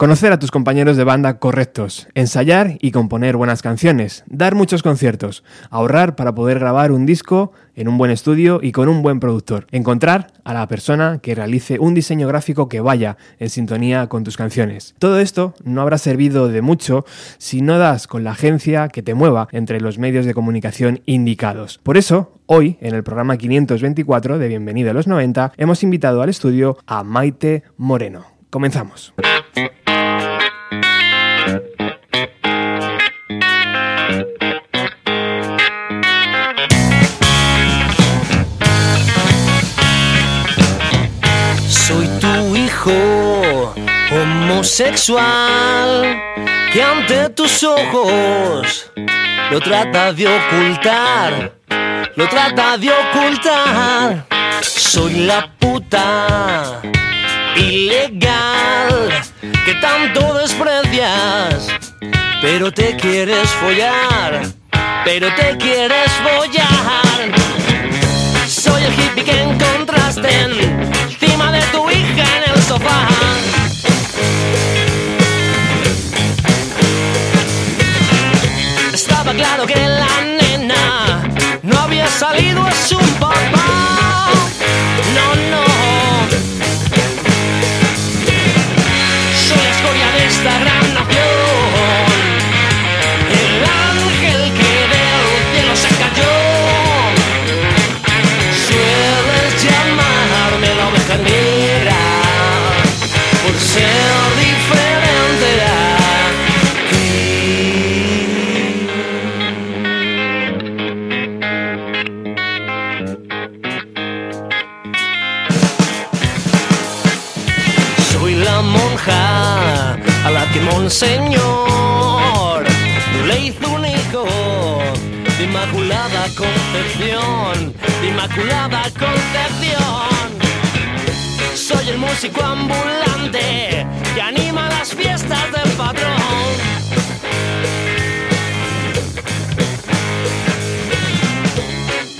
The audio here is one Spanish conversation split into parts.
Conocer a tus compañeros de banda correctos, ensayar y componer buenas canciones, dar muchos conciertos, ahorrar para poder grabar un disco en un buen estudio y con un buen productor, encontrar a la persona que realice un diseño gráfico que vaya en sintonía con tus canciones. Todo esto no habrá servido de mucho si no das con la agencia que te mueva entre los medios de comunicación indicados. Por eso, Hoy, en el programa 524 de Bienvenido a los 90, hemos invitado al estudio a Maite Moreno. Comenzamos. Homosexual que ante tus ojos lo trata de ocultar, lo trata de ocultar. Soy la puta ilegal que tanto desprecias, pero te quieres follar, pero te quieres follar. Soy el hippie que encontraste encima de tu hija en el sofá. Claro que la Monseñor le hizo un hijo Inmaculada Concepción, Inmaculada Concepción. Soy el músico ambulante que anima las fiestas del patrón.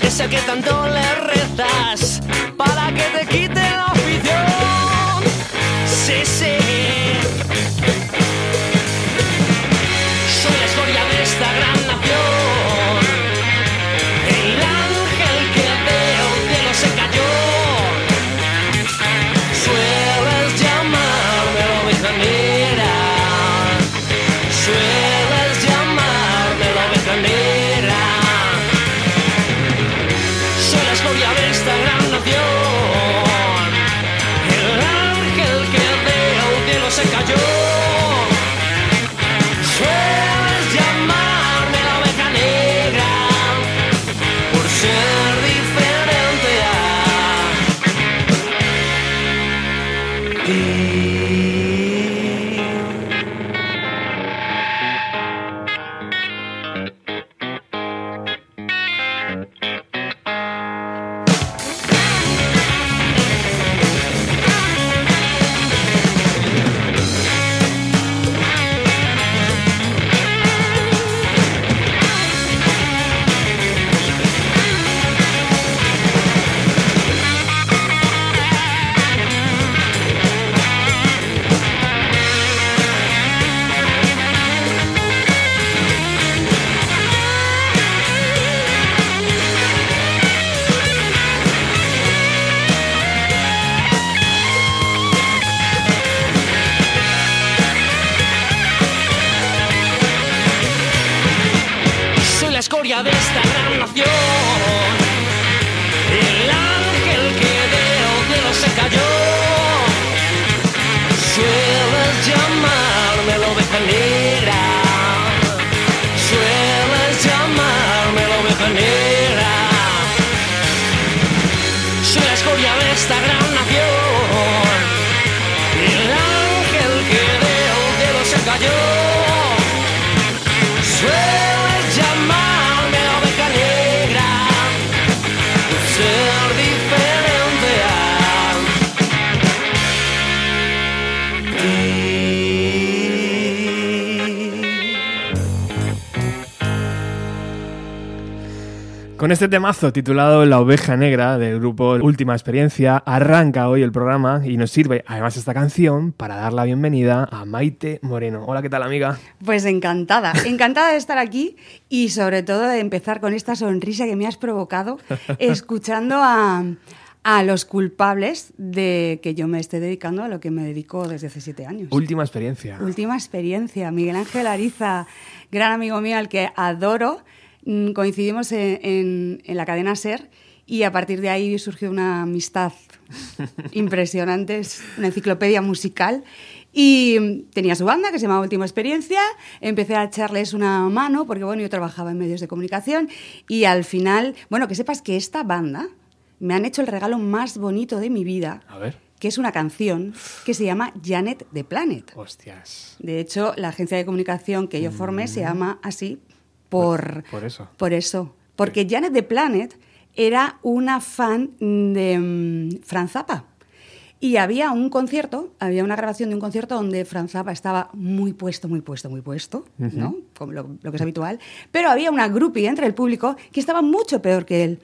Es el que tanto le rezas para que te quite la afición. Sí, sí. Con este temazo titulado La oveja negra del grupo Última Experiencia, arranca hoy el programa y nos sirve además esta canción para dar la bienvenida a Maite Moreno. Hola, ¿qué tal amiga? Pues encantada, encantada de estar aquí y sobre todo de empezar con esta sonrisa que me has provocado escuchando a, a los culpables de que yo me esté dedicando a lo que me dedico desde hace siete años. Última experiencia. Última experiencia. Miguel Ángel Ariza, gran amigo mío al que adoro coincidimos en, la cadena SER y a partir de ahí surgió una amistad impresionante, es una enciclopedia musical. Y tenía su banda que se llamaba Última Experiencia, empecé a echarles una mano porque bueno, yo trabajaba en medios de comunicación y al final, bueno, que sepas que esta banda me han hecho el regalo más bonito de mi vida. que es una canción que se llama Janet the Planet. Hostias. De hecho, la agencia de comunicación que yo formé se mm. llama así por, por eso. Por eso. Porque Janet the Planet era una fan de mm, Franz Zappa. Y había un concierto, había una grabación de un concierto donde Franz Zappa estaba muy puesto, muy puesto, muy puesto, ¿no? Como lo, que es habitual. Pero había una groupie entre el público que estaba mucho peor que él.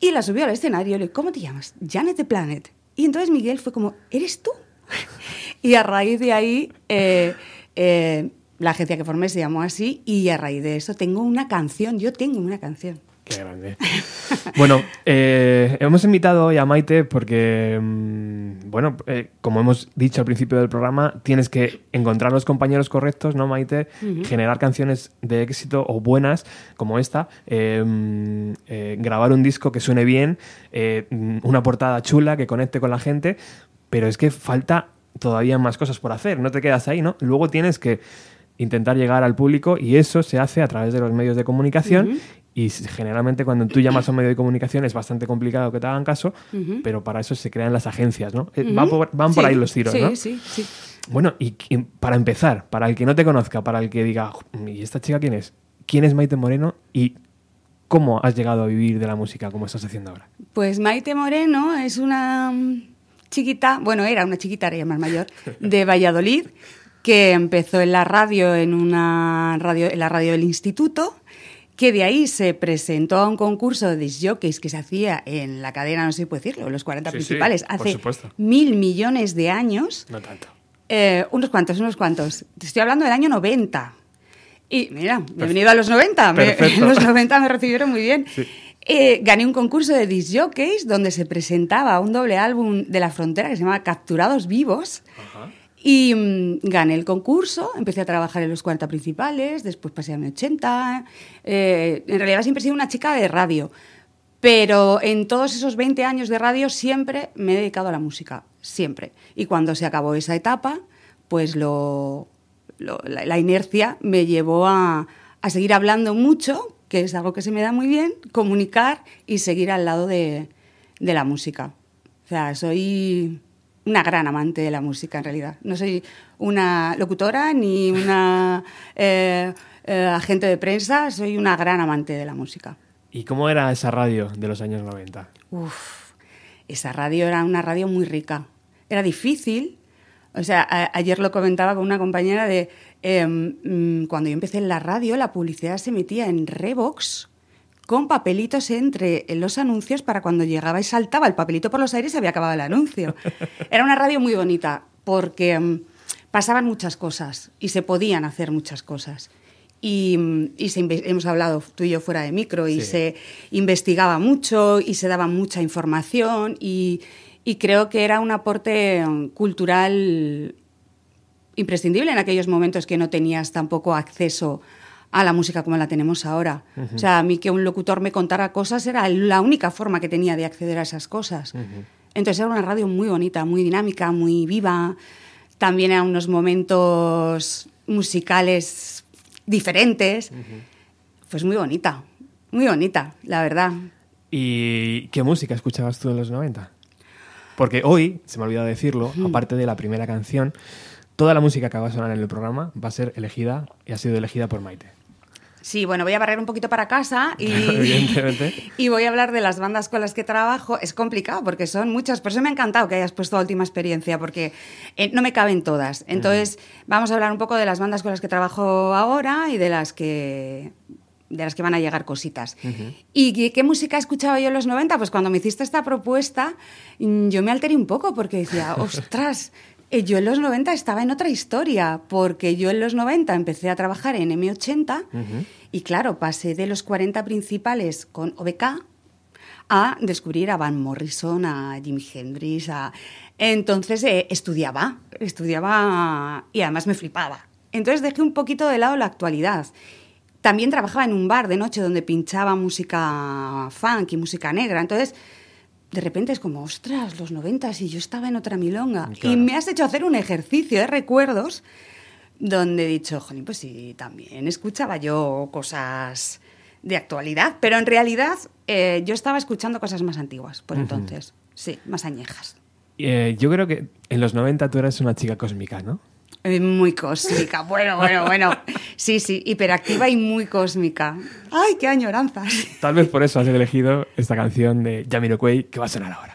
Y la subió al escenario y le ¿cómo te llamas? Janet the Planet. Y entonces Miguel fue como, ¿eres tú? y a raíz de ahí eh, eh, la agencia que formé se llamó así y a raíz de eso tengo una canción, yo tengo una canción. Qué grande. bueno, eh, hemos invitado hoy a Maite porque, mm, bueno, eh, como hemos dicho al principio del programa, tienes que encontrar los compañeros correctos, ¿no, Maite? Generar canciones de éxito o buenas, como esta, eh, grabar un disco que suene bien, una portada chula que conecte con la gente, pero es que falta todavía más cosas por hacer, no te quedas ahí, ¿no? Luego tienes que intentar llegar al público y eso se hace a través de los medios de comunicación y generalmente cuando tú llamas a un medio de comunicación es bastante complicado que te hagan caso, pero para eso se crean las agencias, ¿no? Eh, van, por, ahí los tiros, sí, ¿no? Sí, sí, Bueno, y, para empezar, para el que no te conozca, para el que diga, ¿y esta chica quién es? ¿Quién es Maite Moreno y cómo has llegado a vivir de la música como estás haciendo ahora? Pues Maite Moreno es una chiquita, bueno, era una chiquita, era más mayor, de Valladolid, que empezó en la radio, en, una radio, en la radio del instituto, que de ahí se presentó a un concurso de disjockeys que se hacía en la cadena, no sé si puedo decirlo, los 40 principales, hace mil millones de años. No tanto. Eh, unos cuantos, unos cuantos. Te estoy hablando del año 90. Y mira, bienvenido a los 90. en los 90 me recibieron muy bien. Eh, gané un concurso de disjockeys donde se presentaba un doble álbum de la frontera que se llamaba Capturados Vivos. Ajá. Y mm, gané el concurso, empecé a trabajar en los 40 principales, después pasé a mi 80. Eh, en realidad siempre he sido una chica de radio, pero en todos esos 20 años de radio siempre me he dedicado a la música, siempre. Y cuando se acabó esa etapa, pues lo, la, inercia me llevó a, a seguir hablando mucho, que es algo que se me da muy bien, comunicar y seguir al lado de, de la música. O sea, soy una gran amante de la música, en realidad. No soy una locutora ni una eh, eh, agente de prensa, soy una gran amante de la música. ¿Y cómo era esa radio de los años 90? Uf, esa radio era una radio muy rica. Era difícil. O sea, ayer lo comentaba con una compañera de em, mm, cuando yo empecé en la radio, la publicidad se metía en Revox con papelitos entre los anuncios para cuando llegaba y saltaba el papelito por los aires se había acabado el anuncio. Era una radio muy bonita porque mm, pasaban muchas cosas y se podían hacer muchas cosas. Y, mm, hemos hablado tú y yo fuera de micro y se investigaba mucho y se daba mucha información y, y creo que era un aporte mm, cultural imprescindible en aquellos momentos que no tenías tampoco acceso a la música como la tenemos ahora. O sea, a mí que un locutor me contara cosas era la única forma que tenía de acceder a esas cosas. Entonces era una radio muy bonita, muy dinámica, muy viva. También eran unos momentos musicales diferentes. Pues muy bonita, muy bonita, la verdad. ¿Y qué música escuchabas tú en los 90? Porque hoy, se me ha olvidado decirlo, aparte de la primera canción, toda la música que va a sonar en el programa va a ser elegida y ha sido elegida por Maite. Sí, bueno, voy a barrer un poquito para casa y, y voy a hablar de las bandas con las que trabajo. Es complicado porque son muchas, por eso me ha encantado que hayas puesto última experiencia porque eh, no me caben todas. Entonces, vamos a hablar un poco de las bandas con las que trabajo ahora y de las que de las que van a llegar cositas. ¿Y qué, música escuchaba yo en los 90? Pues cuando me hiciste esta propuesta, mm, yo me alteré un poco porque decía, ostras, yo en los 90 estaba en otra historia, porque yo en los 90 empecé a trabajar en M80 y claro, pasé de los 40 principales con OBK a descubrir a Van Morrison, a Jimi Hendrix, a... Entonces eh, estudiaba, estudiaba y además me flipaba. Entonces dejé un poquito de lado la actualidad. También trabajaba en un bar de noche donde pinchaba música funk y música negra. Entonces, de repente es como, ostras, los noventas y yo estaba en otra milonga. Claro. Y me has hecho hacer un ejercicio de recuerdos donde he dicho, jolín, pues sí, también escuchaba yo cosas de actualidad, pero en realidad eh, yo estaba escuchando cosas más antiguas por entonces, sí, más añejas. Eh, yo creo que en los 90 tú eras una chica cósmica, ¿no? Muy cósmica, bueno, bueno, bueno. Sí, sí, hiperactiva y muy cósmica. ¡Ay, qué añoranzas! Tal vez por eso has elegido esta canción de Jamiroquai que va a sonar ahora.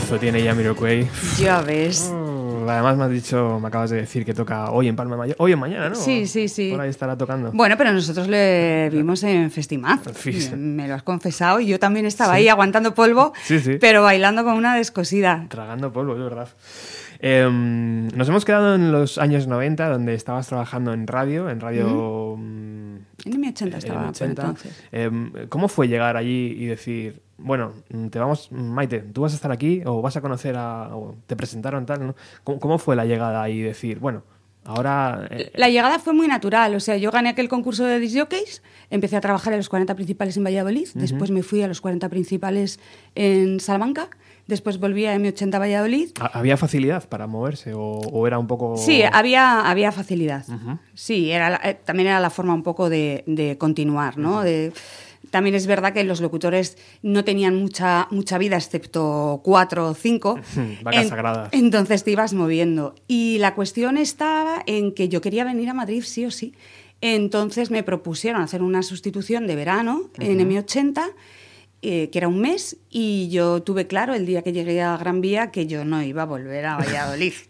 Rollazo tiene Jamiroquai. Ya ves. Mm, Además me has dicho, me acabas de decir que toca hoy en Palma de Mayor. Hoy o mañana, ¿no? Sí, sí, sí. Por ahí estará tocando. Bueno, pero nosotros le vimos en Festimaz. Me lo has confesado y yo también estaba ahí aguantando polvo, Sí, sí. pero bailando con una descosida. Tragando polvo, es verdad. Em, nos hemos quedado en los años 90, donde estabas trabajando en radio, en radio... mm, En M80 estaba en por 80. entonces. Em, ¿Cómo fue llegar allí y decir, bueno, te vamos, Maite, tú vas a estar aquí o vas a conocer a... o te presentaron tal, ¿no? ¿Cómo, cómo fue la llegada y decir, bueno, ahora... eh, La llegada fue muy natural, o sea, yo gané aquel concurso de disc jockeys, empecé a trabajar en los 40 principales en Valladolid, después me fui a los 40 principales en Salamanca, después volví a M80 Valladolid. ¿ha- ¿Había facilidad para moverse o, o era un poco...? Sí, había, había facilidad. Sí, era la- eh, también era la forma un poco de, de continuar, ¿no? De- también es verdad que los locutores no tenían mucha, mucha vida, excepto cuatro o cinco. Vacas sagradas. Entonces te ibas moviendo. Y la cuestión estaba en que yo quería venir a Madrid sí o sí. Entonces me propusieron hacer una sustitución de verano en M80, eh, que era un mes, y yo tuve claro el día que llegué a Gran Vía que yo no iba a volver a Valladolid.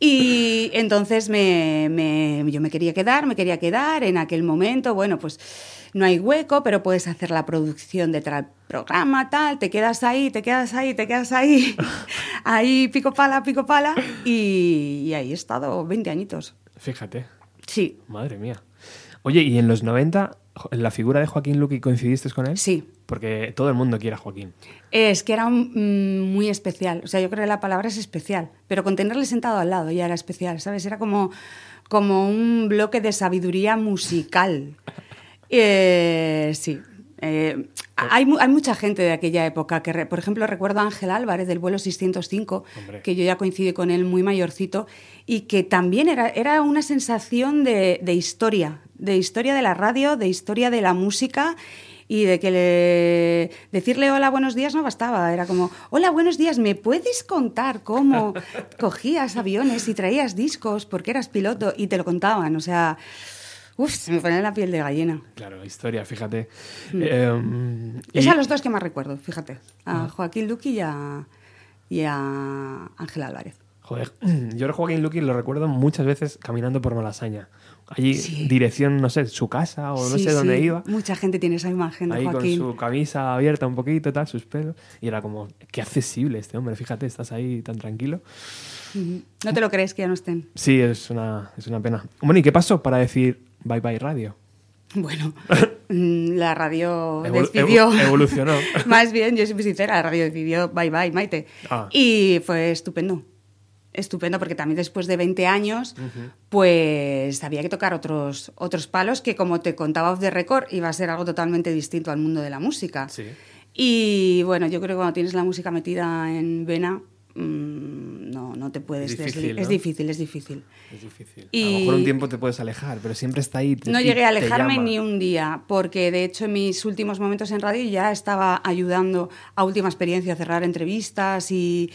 Y entonces me, me- yo me quería quedar, me quería quedar. En aquel momento, bueno, pues no hay hueco, pero puedes hacer la producción de tal programa, tal, te quedas ahí, te quedas ahí, te quedas ahí, ahí pico pala, pico pala. Y, y ahí he estado 20 añitos. Fíjate, Sí, madre mía. Oye, ¿y en los 90 jo- en la figura de Joaquín Luqui coincidiste con él? sí. Porque todo el mundo quiere a Joaquín. Es que era mm, muy especial. O sea, yo creo que la palabra es especial. Pero con tenerle sentado al lado ya era especial, ¿sabes? Era como, como un bloque de sabiduría musical. Eh, sí. Eh, hay, hay mucha gente de aquella época que, re- por ejemplo, recuerdo a Ángel Álvarez del vuelo 605, Hombre. que yo ya coincidí con él muy mayorcito, y que también era, era una sensación de, de historia, de historia de la radio, de historia de la música, y de que le decirle hola, buenos días no bastaba, era como, hola, buenos días, ¿me puedes contar cómo cogías aviones y traías discos porque eras piloto? Y te lo contaban, o sea, uff, se me pone la piel de gallina. Claro, historia, fíjate. Em, y- Es a los dos que más recuerdo, fíjate. A Joaquín Luqui y a, y a Ángel Álvarez. Joder, yo a Joaquín Luqui lo recuerdo muchas veces caminando por Malasaña. Allí, Sí. dirección, no sé, su casa o no Sí, sé dónde sí, iba. Mucha gente tiene esa imagen de Ahí con Joaquín. su camisa abierta un poquito, tal, sus pelos. Y era como, qué accesible este hombre, fíjate, estás ahí tan tranquilo. No te lo crees que ya no estén. Sí, es una, es una pena. Bueno, ¿y qué pasó para decir bye bye radio? Bueno, mm, la radio Evolu- decidió. evo- evolucionó. Más bien, yo soy muy sincera, la radio decidió bye bye, Maite. Ah. Y fue estupendo. Estupendo, porque también después de 20 años, pues había que tocar otros, otros palos que, como te contaba off the record, iba a ser algo totalmente distinto al mundo de la música. Sí. Y bueno, yo creo que cuando tienes la música metida en vena, no, no te puedes Es difícil, desli- ¿no? Es difícil, es difícil. Es difícil. A Y- lo mejor un tiempo te puedes alejar, pero siempre está ahí. te- No llegué a alejarme ni un día, porque de hecho en mis últimos momentos en radio ya estaba ayudando a última experiencia a cerrar entrevistas y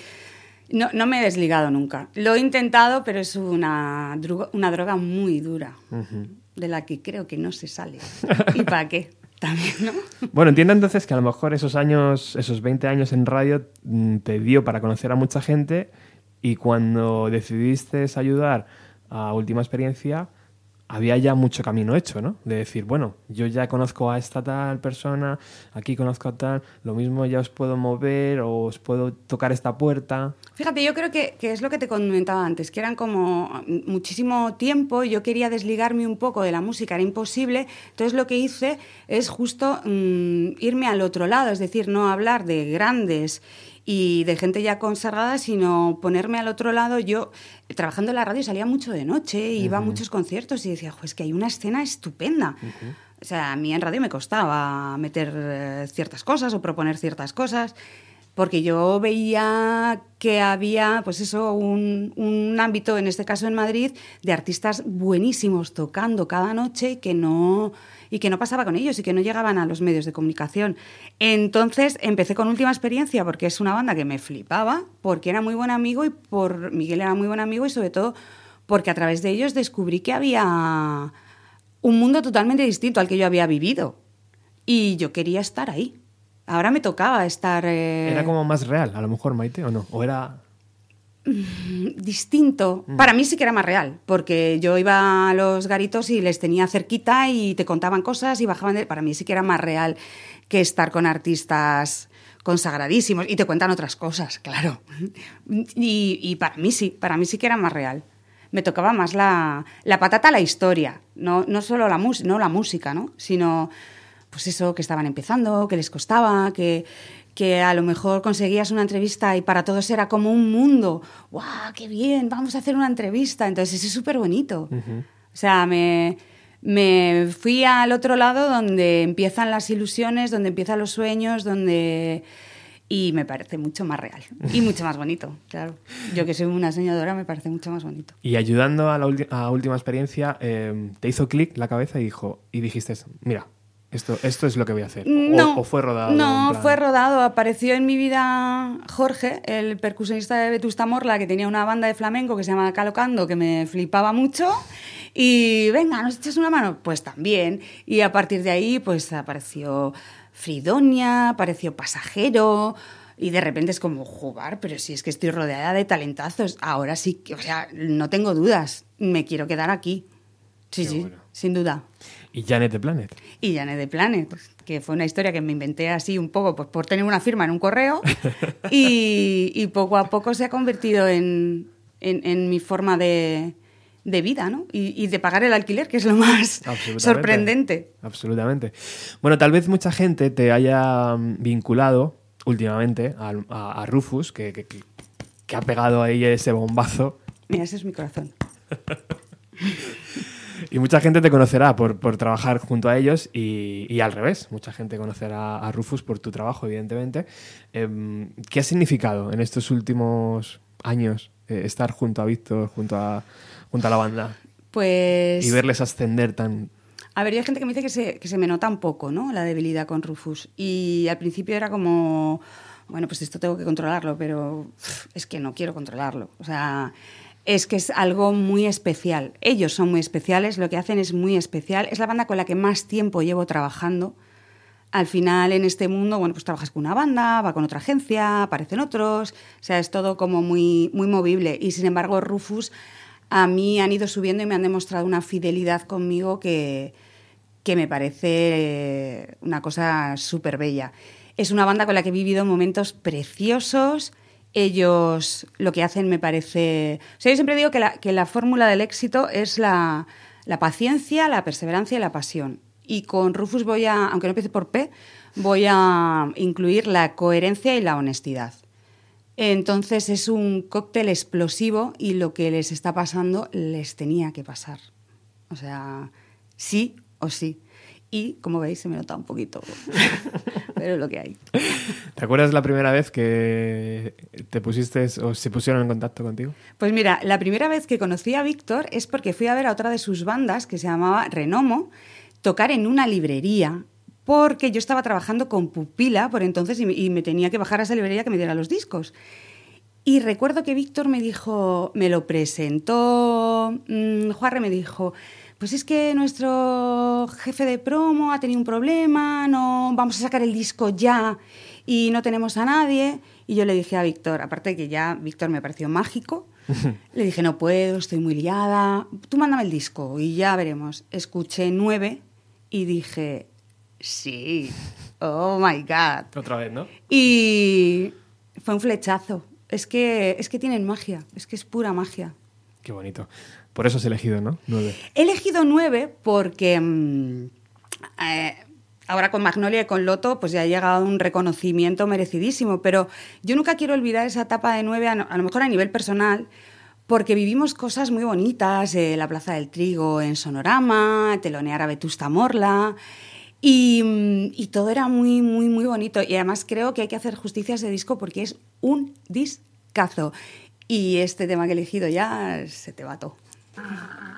no, no me he desligado nunca. Lo he intentado, pero es una, druga- una droga muy dura, de la que creo que no se sale. ¿Y para qué? También, ¿no? Bueno, entiendo entonces que a lo mejor esos años, esos 20 años en radio mm, te dio para conocer a mucha gente y cuando decidiste ayudar a Última Experiencia había ya mucho camino hecho, ¿no? De decir, bueno, yo ya conozco a esta tal persona, aquí conozco a tal, lo mismo ya os puedo mover o os puedo tocar esta puerta. Fíjate, yo creo que, que es lo que te comentaba antes, que eran como muchísimo tiempo, yo quería desligarme un poco de la música, era imposible, entonces lo que hice es justo mm, irme al otro lado, es decir, no hablar de grandes y de gente ya consagrada, sino ponerme al otro lado. Yo, trabajando en la radio, salía mucho de noche, iba a muchos conciertos y decía, pues que hay una escena estupenda. O sea, a mí en radio me costaba meter eh, ciertas cosas o proponer ciertas cosas porque yo veía que había, pues eso, un, un ámbito, en este caso en Madrid, de artistas buenísimos tocando cada noche que no y que no pasaba con ellos y que no llegaban a los medios de comunicación. Entonces empecé con Última Experiencia porque es una banda que me flipaba, porque era muy buen amigo y por Miguel era muy buen amigo y sobre todo porque a través de ellos descubrí que había un mundo totalmente distinto al que yo había vivido y yo quería estar ahí. Ahora me tocaba estar... eh, ¿Era como más real, a lo mejor, Maite, o no? ¿O era...? distinto. Para mí sí que era más real, porque yo iba a los garitos y les tenía cerquita y te contaban cosas y bajaban de... Para mí sí que era más real que estar con artistas consagradísimos y te cuentan otras cosas, claro. Y, y para mí sí, para mí sí que era más real. Me tocaba más la, la patata, la historia, no, no solo la, mus- no la música, ¿no? sino pues eso, que estaban empezando, que les costaba, que, que a lo mejor conseguías una entrevista y para todos era como un mundo. ¡Guau, qué bien! Vamos a hacer una entrevista. Entonces, eso es súper bonito. O sea, me, me fui al otro lado donde empiezan las ilusiones, donde empiezan los sueños, donde... Y me parece mucho más real y mucho más bonito, claro. Yo que soy una soñadora me parece mucho más bonito. Y ayudando a la a última experiencia, eh, te hizo clic la cabeza y dijo y dijiste, mira, esto, esto es lo que voy a hacer. O- No, o, fue rodado. No, fue rodado. Apareció en mi vida Jorge, el percusionista de Vetusta Morla, que tenía una banda de flamenco que se llama Calocando, que me flipaba mucho. Y venga, ¿nos echas una mano? Pues también. Y a partir de ahí, pues apareció Fridonia, apareció Pasajero. Y de repente es como jugar, pero si es que estoy rodeada de talentazos. Ahora sí, que- o sea, no tengo dudas. Me quiero quedar aquí. Sí, Qué sí, bueno. sin duda Y Janet de Planet. y Janet de Planet, que fue una historia que me inventé así un poco pues, por tener una firma en un correo y, y poco a poco se ha convertido en, en- en mi forma de, de vida ¿no? y, y de pagar el alquiler, que es lo más Absolutamente. sorprendente. Absolutamente. Bueno, tal vez mucha gente te haya vinculado últimamente al- a, a Rufus, que- que- que ha pegado ahí ese bombazo. Mira, ese es mi corazón. Y mucha gente te conocerá por, por trabajar junto a ellos y, y al revés. Mucha gente conocerá a Rufus por tu trabajo, evidentemente. Em, ¿Qué ha significado en estos últimos años eh, estar junto a Víctor, junto a, junto a la banda Pues... y verles ascender tan... A ver, hay gente que me dice que se, que se me nota un poco, ¿no? La debilidad con Rufus. Y al principio era como, bueno, pues esto tengo que controlarlo, pero es que no quiero controlarlo. O sea, es que es algo muy especial. Ellos son muy especiales, lo que hacen es muy especial. Es la banda con la que más tiempo llevo trabajando. Al final, en este mundo, bueno, pues trabajas con una banda, va con otra agencia, aparecen otros, o sea, es todo como muy, muy movible. Y sin embargo, Rufus a mí han ido subiendo y me han demostrado una fidelidad conmigo que, que me parece eh, una cosa súper bella. Es una banda con la que he vivido momentos preciosos. Ellos lo que hacen me parece... O sea, yo siempre digo que la, que la fórmula del éxito es la, la paciencia, la perseverancia y la pasión. Y con Rufus voy a, aunque no empiece por P, voy a incluir la coherencia y la honestidad. Entonces es un cóctel explosivo y lo que les está pasando les tenía que pasar. O sea, sí o sí. Y como veis, se me nota un poquito, pero es lo que hay. ¿Te acuerdas la primera vez que te pusiste o se pusieron en contacto contigo? Pues mira, la primera vez que conocí a Víctor es porque fui a ver a otra de sus bandas, que se llamaba Renomo, tocar en una librería, porque yo estaba trabajando con Pupila por entonces y me, y me tenía que bajar a esa librería que me diera los discos. Y recuerdo que Víctor me dijo, me lo presentó, mm, Juarre me dijo, pues es que nuestro jefe de promo ha tenido un problema, no vamos a sacar el disco ya y no tenemos a nadie. Y yo le dije a Víctor, aparte de que ya Víctor me pareció mágico, le dije, no puedo, estoy muy liada, tú mándame el disco y ya veremos. Escuché nueve y dije, sí, oh my God. Otra vez, ¿no? Y fue un flechazo. Es que, es que tienen magia, es que es pura magia. Qué bonito. Por eso has elegido, ¿no? Nueve. He elegido nueve porque mm, eh, ahora con Magnolia y con Loto pues ya ha llegado un reconocimiento merecidísimo, pero yo nunca quiero olvidar esa etapa de nueve, a, lo mejor a nivel personal, porque vivimos cosas muy bonitas, eh, la Plaza del Trigo en Sonorama, telonear a Vetusta Morla, y, mm, y todo era muy, muy, muy bonito. Y además creo que hay que hacer justicia a ese disco porque es un discazo. Y este tema que he elegido ya se te va Mm-hmm.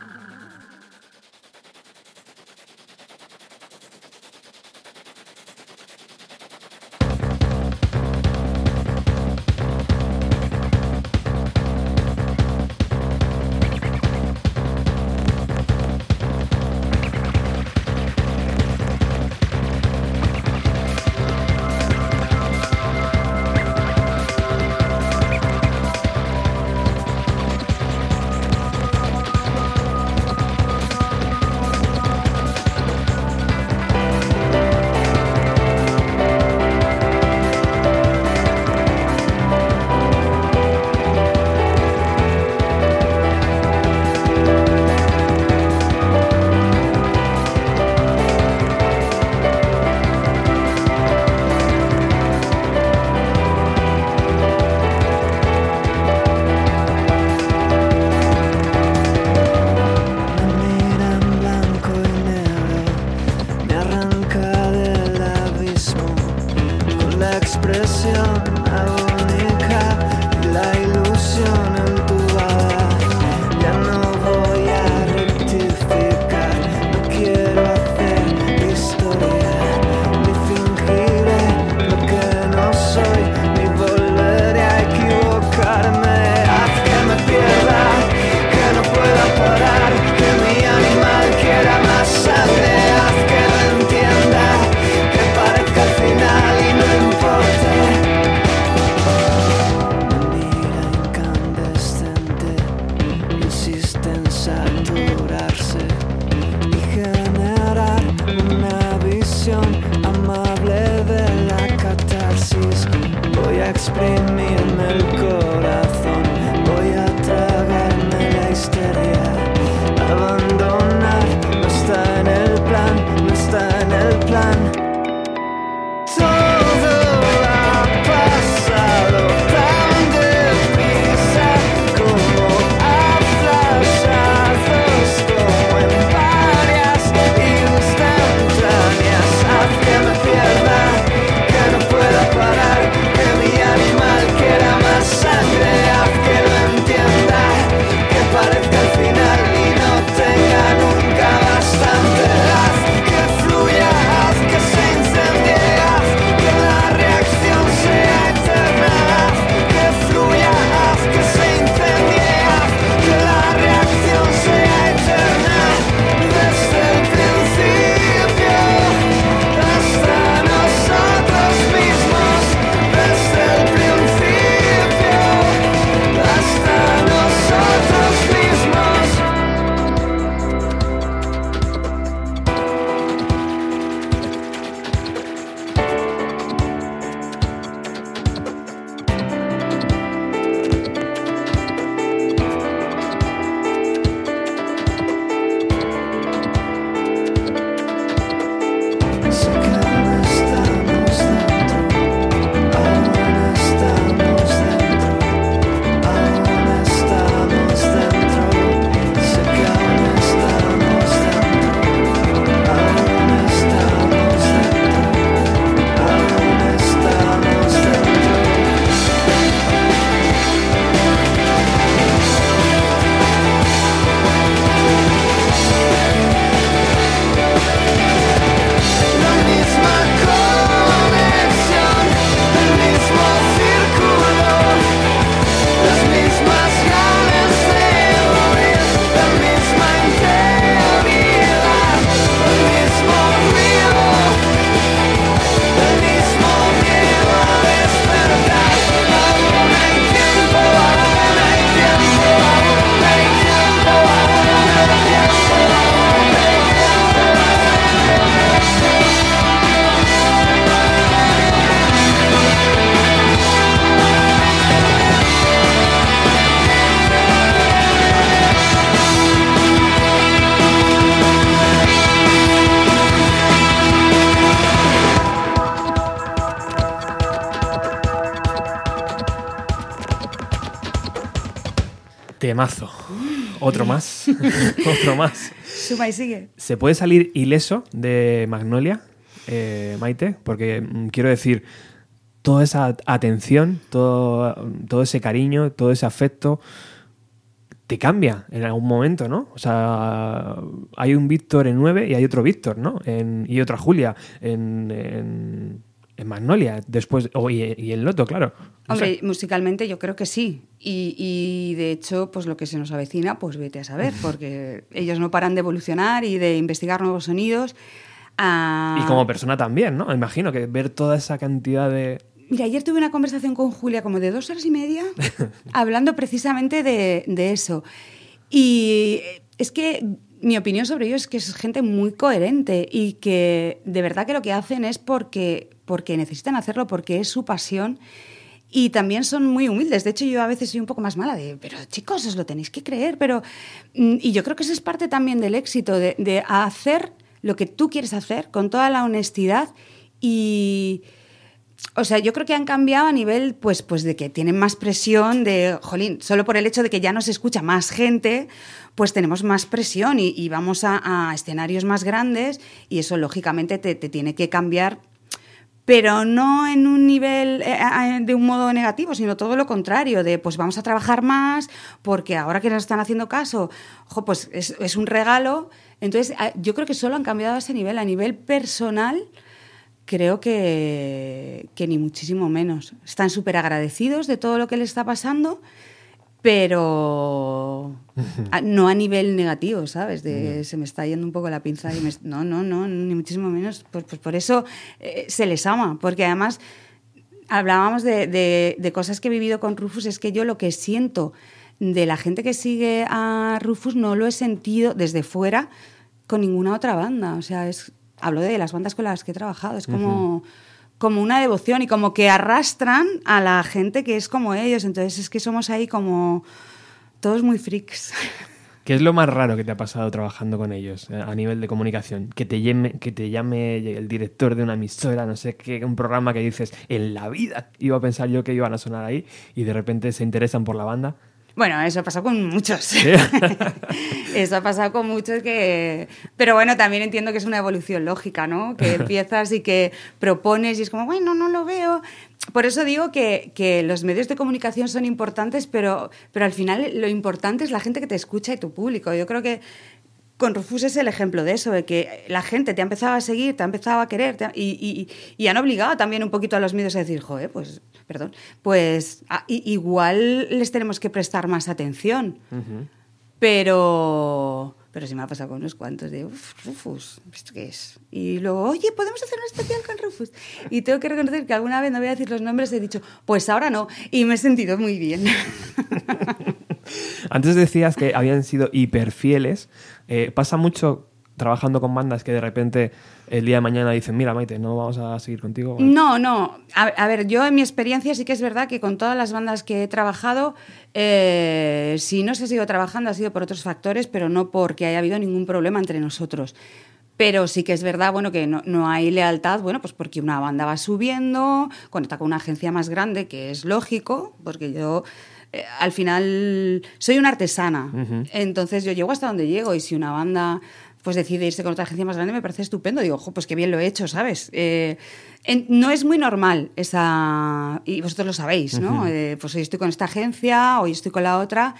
Otro más. Otro más. Suma y sigue. ¿Se puede salir ileso de Magnolia, eh, Maite? Porque mm, quiero decir, toda esa atención, todo, todo ese cariño, todo ese afecto, te cambia en algún momento, ¿no? O sea, hay un Víctor en 9 y hay otro Víctor, ¿no? En- y otra Julia en, en, en Magnolia, después, o y, y en Loto, claro. No Hombre, sé. musicalmente yo creo que sí. Y, y, de hecho, pues lo que se nos avecina, pues vete a saber, porque ellos no paran de evolucionar y de investigar nuevos sonidos. Ah, Y como persona también, ¿no? Imagino que ver toda esa cantidad de... Mira, ayer tuve una conversación con Julia como de dos horas y media hablando precisamente de, de eso. Y es que mi opinión sobre ellos es que es gente muy coherente y que de verdad que lo que hacen es porque, porque necesitan hacerlo, porque es su pasión. Y también son muy humildes. De hecho, yo a veces soy un poco más mala de, pero chicos, os lo tenéis que creer. Pero, mm, y yo creo que eso es parte también del éxito, de, de hacer lo que tú quieres hacer con toda la honestidad y, o sea, yo creo que han cambiado a nivel, pues, pues de que tienen más presión, de, jolín, solo por el hecho de que ya nos escucha más gente, pues tenemos más presión y, y vamos a, a escenarios más grandes y eso lógicamente te, te tiene que cambiar pero no en un nivel eh, eh, de un modo negativo, sino todo lo contrario, de pues vamos a trabajar más porque ahora que nos están haciendo caso, ojo, pues es, un regalo. Entonces, yo creo que solo han cambiado a ese nivel, a nivel personal, creo que, que ni muchísimo menos. Están súper agradecidos de todo lo que les está pasando, pero a- no a nivel negativo, ¿sabes? De se me está yendo un poco la pinza y me... No, no, no, ni muchísimo menos. Pues, pues por eso eh, se les ama, porque además hablábamos de, de- de cosas que he vivido con Rufus, es que yo lo que siento de la gente que sigue a Rufus no lo he sentido desde fuera con ninguna otra banda. O sea, es, hablo de las bandas con las que he trabajado, es como, como una devoción y como que arrastran a la gente que es como ellos. Entonces es que somos ahí como todos muy freaks. ¿Qué es lo más raro que te ha pasado trabajando con ellos eh, a nivel de comunicación? Que te llame, que te llame el director de una emisora, no sé qué, un programa que dices, en la vida iba a pensar yo que iban a sonar ahí y de repente se interesan por la banda. Bueno, eso ha pasado con muchos. eso ha pasado con muchos que... Pero bueno, también entiendo que es una evolución lógica, ¿no? Que empiezas y que propones y es como, bueno, no lo veo. Por eso digo que, que los medios de comunicación son importantes, pero, pero al final lo importante es la gente que te escucha y tu público. Yo creo que con Rufus es el ejemplo de eso, de que la gente te ha empezado a seguir, te ha empezado a querer ha- y, y- y han obligado también un poquito a los medios a decir, joder, pues, perdón, pues igual les tenemos que prestar más atención. Pero, pero sí me ha pasado con unos cuantos de, "Uf, Rufus, ¿esto qué es? Y luego, oye, ¿podemos hacer un especial con Rufus? Y tengo que reconocer que alguna vez, no voy a decir los nombres, he dicho, pues ahora no. Y me he sentido muy bien. Antes decías que habían sido hiperfieles. Eh, ¿Pasa mucho trabajando con bandas que de repente el día de mañana dicen, mira, Maite, no vamos a seguir contigo? No, no. A, a ver, yo en mi experiencia sí que es verdad que con todas las bandas que he trabajado, eh, si no se ha seguido trabajando ha sido por otros factores, pero no porque haya habido ningún problema entre nosotros. Pero sí que es verdad, bueno, que no, no hay lealtad, bueno, pues porque una banda va subiendo, conecta con una agencia más grande, que es lógico, porque yo eh, al final soy una artesana, entonces yo llego hasta donde llego y si una banda pues decide irse con otra agencia más grande me parece estupendo, digo, ojo, pues qué bien lo he hecho, ¿sabes? Eh, en- no es muy normal esa, y vosotros lo sabéis, ¿no? Eh, pues hoy estoy con esta agencia, hoy estoy con la otra,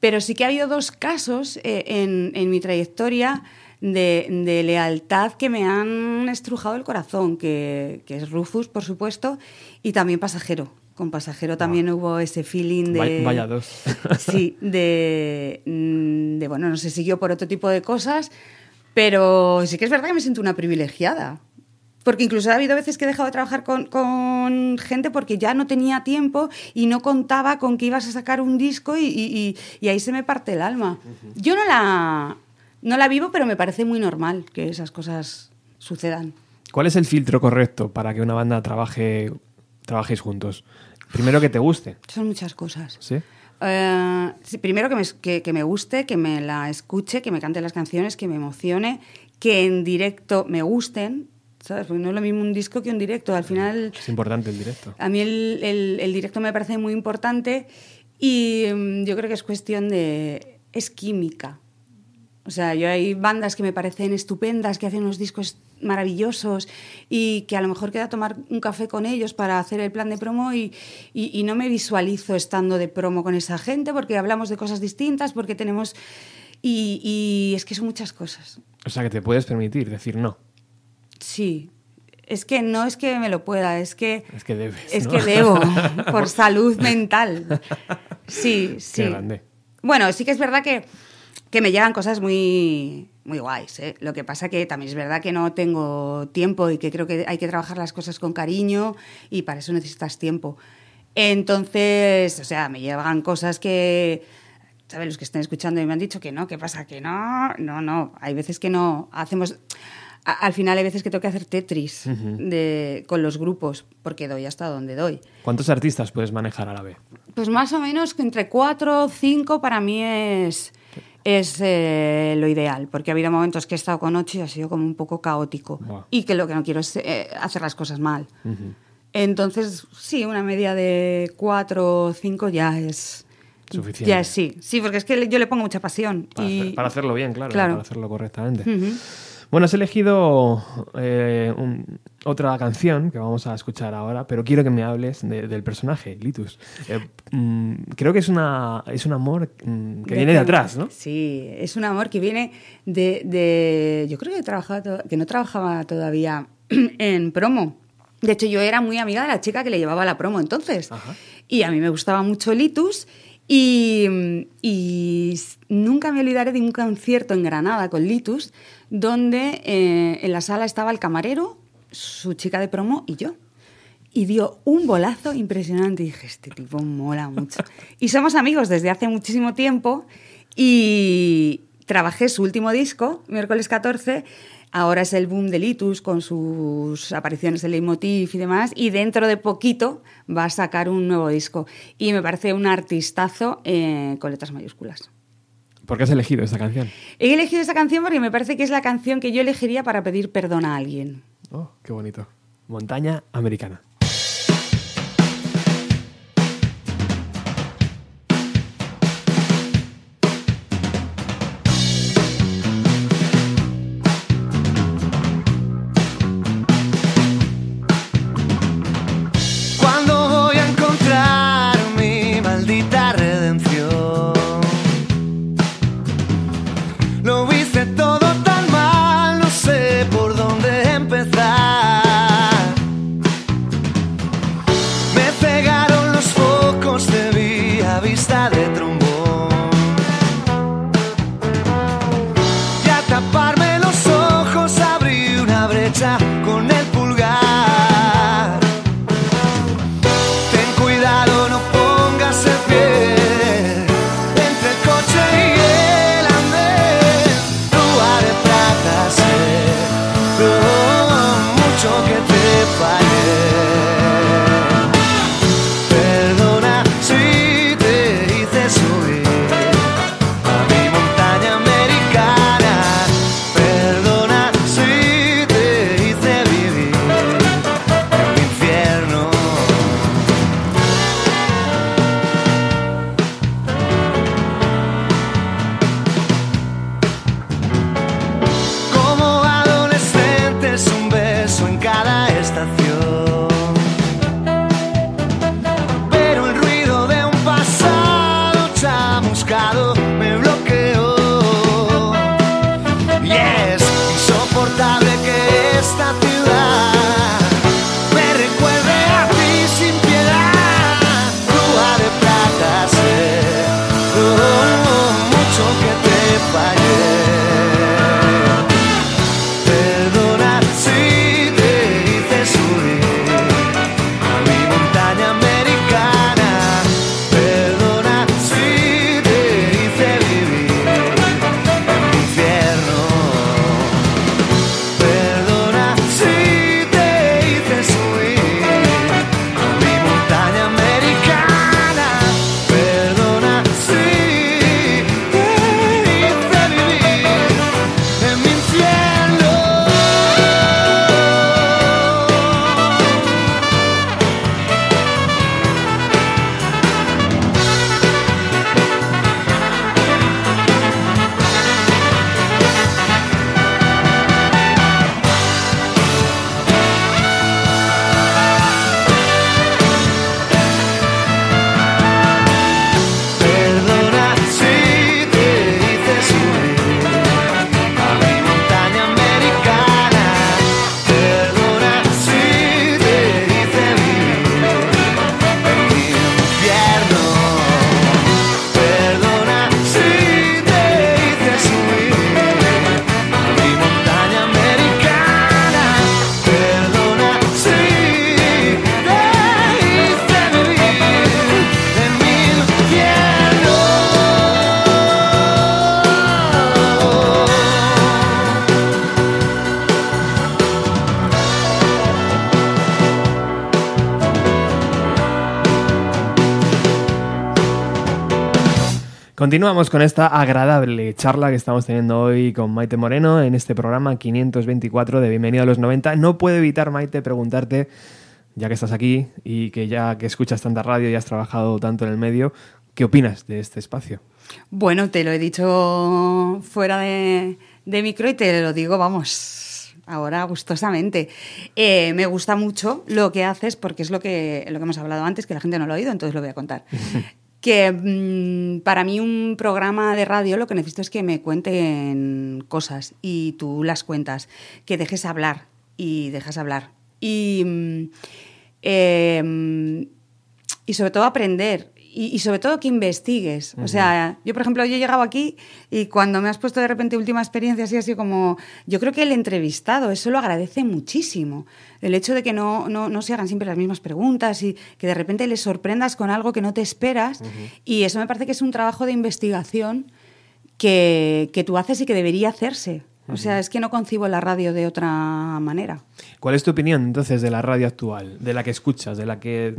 pero sí que ha habido dos casos eh, en, en mi trayectoria de, de lealtad que me han estrujado el corazón, que, que es Rufus, por supuesto, y también Pasajero. Con Pasajero también hubo ese feeling de... Vaya- dos. Sí, de, mm, de, bueno, no se siguió por otro tipo de cosas, pero sí que es verdad que me siento una privilegiada. Porque incluso ha habido veces que he dejado de trabajar con, con gente porque ya no tenía tiempo y no contaba con que ibas a sacar un disco y, y- y- y ahí se me parte el alma. Yo no la, no la vivo, pero me parece muy normal que esas cosas sucedan. ¿Cuál es el filtro correcto para que una banda trabaje, trabajéis juntos? Primero que te guste, Son muchas cosas. ¿sí? Sí, primero que me, que, que me guste, que me la escuche, que me cante las canciones, que me emocione, que en directo me gusten, ¿sabes? Porque no es lo mismo un disco que un directo. Al final, Es importante el directo. a mí el, el- el directo me parece muy importante y mm, yo creo que es cuestión de... es química. O sea, yo hay bandas que me parecen estupendas, que hacen unos discos maravillosos y que a lo mejor queda tomar un café con ellos para hacer el plan de promo y, y- y no me visualizo estando de promo con esa gente porque hablamos de cosas distintas, porque tenemos... Y, y es que son muchas cosas. O sea, que te puedes permitir decir no. Sí. Es que no es que me lo pueda, es que... Es que debes. Es ¿no? que debo, por salud mental. Sí, sí. Qué grande. Bueno, sí que es verdad que, que me llegan cosas muy, muy guays. ¿eh? Lo que pasa que también es verdad que no tengo tiempo y que creo que hay que trabajar las cosas con cariño y para eso necesitas tiempo. Entonces, o sea, me llegan cosas que, ¿sabes? Los que estén escuchando y me han dicho que no, ¿qué pasa? Que no, no, no. Hay veces que no hacemos... a- Al final hay veces que tengo que hacer Tetris de, con los grupos, porque doy hasta donde doy. ¿Cuántos artistas puedes manejar a la vez? Pues más o menos que entre cuatro o cinco para mí es, es eh, lo ideal, porque ha habido momentos que he estado con ocho y ha sido como un poco caótico. Y que lo que no quiero es eh, hacer las cosas mal. Entonces, sí, una media de cuatro o cinco ya es... Suficiente. Ya es- sí, sí, porque es que yo le pongo mucha pasión. Para, y, hacer- para hacerlo bien, claro, Claro. para hacerlo correctamente. Bueno, has elegido eh, un- otra canción que vamos a escuchar ahora, pero quiero que me hables de- del personaje, Litus. Eh, mm, creo que es, una, es un amor mm, que viene de atrás, ¿no? Sí, es un amor que viene de... de- yo creo que, trabajaba que no trabajaba todavía en promo. De hecho, yo era muy amiga de la chica que le llevaba la promo entonces. Ajá. Y a mí me gustaba mucho Litus. Y, y nunca me olvidaré de un concierto en Granada con Litus, donde eh, en la sala estaba el camarero, su chica de promo y yo. Y dio un bolazo impresionante. Y dije, este tipo mola mucho. Y somos amigos desde hace muchísimo tiempo. Y trabajé su último disco, miércoles 14. Ahora es el boom de Litus con sus apariciones en Leitmotiv y demás. Y dentro de poquito va a sacar un nuevo disco. Y me parece un artistazo eh, con letras mayúsculas. ¿Por qué has elegido esta canción? He elegido esta canción porque me parece que es la canción que yo elegiría para pedir perdón a alguien. Oh, qué bonito. Montaña americana. Continuamos con esta agradable charla que estamos teniendo hoy con Maite Moreno en este programa 524 de Bienvenido a los 90. No puedo evitar, Maite, preguntarte, ya que estás aquí y que ya que escuchas tanta radio y has trabajado tanto en el medio, ¿qué opinas de este espacio? Bueno, te lo he dicho fuera de, de micro y te lo digo, vamos, ahora gustosamente. Eh, me gusta mucho lo que haces porque es lo que, lo que hemos hablado antes, que la gente no lo ha oído, entonces lo voy a contar. que mm, para mí un programa de radio lo que necesito es que me cuenten cosas y tú las cuentas, que dejes hablar y dejas hablar. Y, mm, eh, y sobre todo aprender. Y, y sobre todo que investigues. O sea, yo, por ejemplo, yo he llegado aquí y cuando me has puesto de repente última experiencia, así, así como. Yo creo que el entrevistado eso lo agradece muchísimo. El hecho de que no, no, no se hagan siempre las mismas preguntas y que de repente les sorprendas con algo que no te esperas. Y eso me parece que es un trabajo de investigación que, que tú haces y que debería hacerse. O sea, es que no concibo la radio de otra manera. ¿Cuál es tu opinión entonces de la radio actual? De la que escuchas, de la que...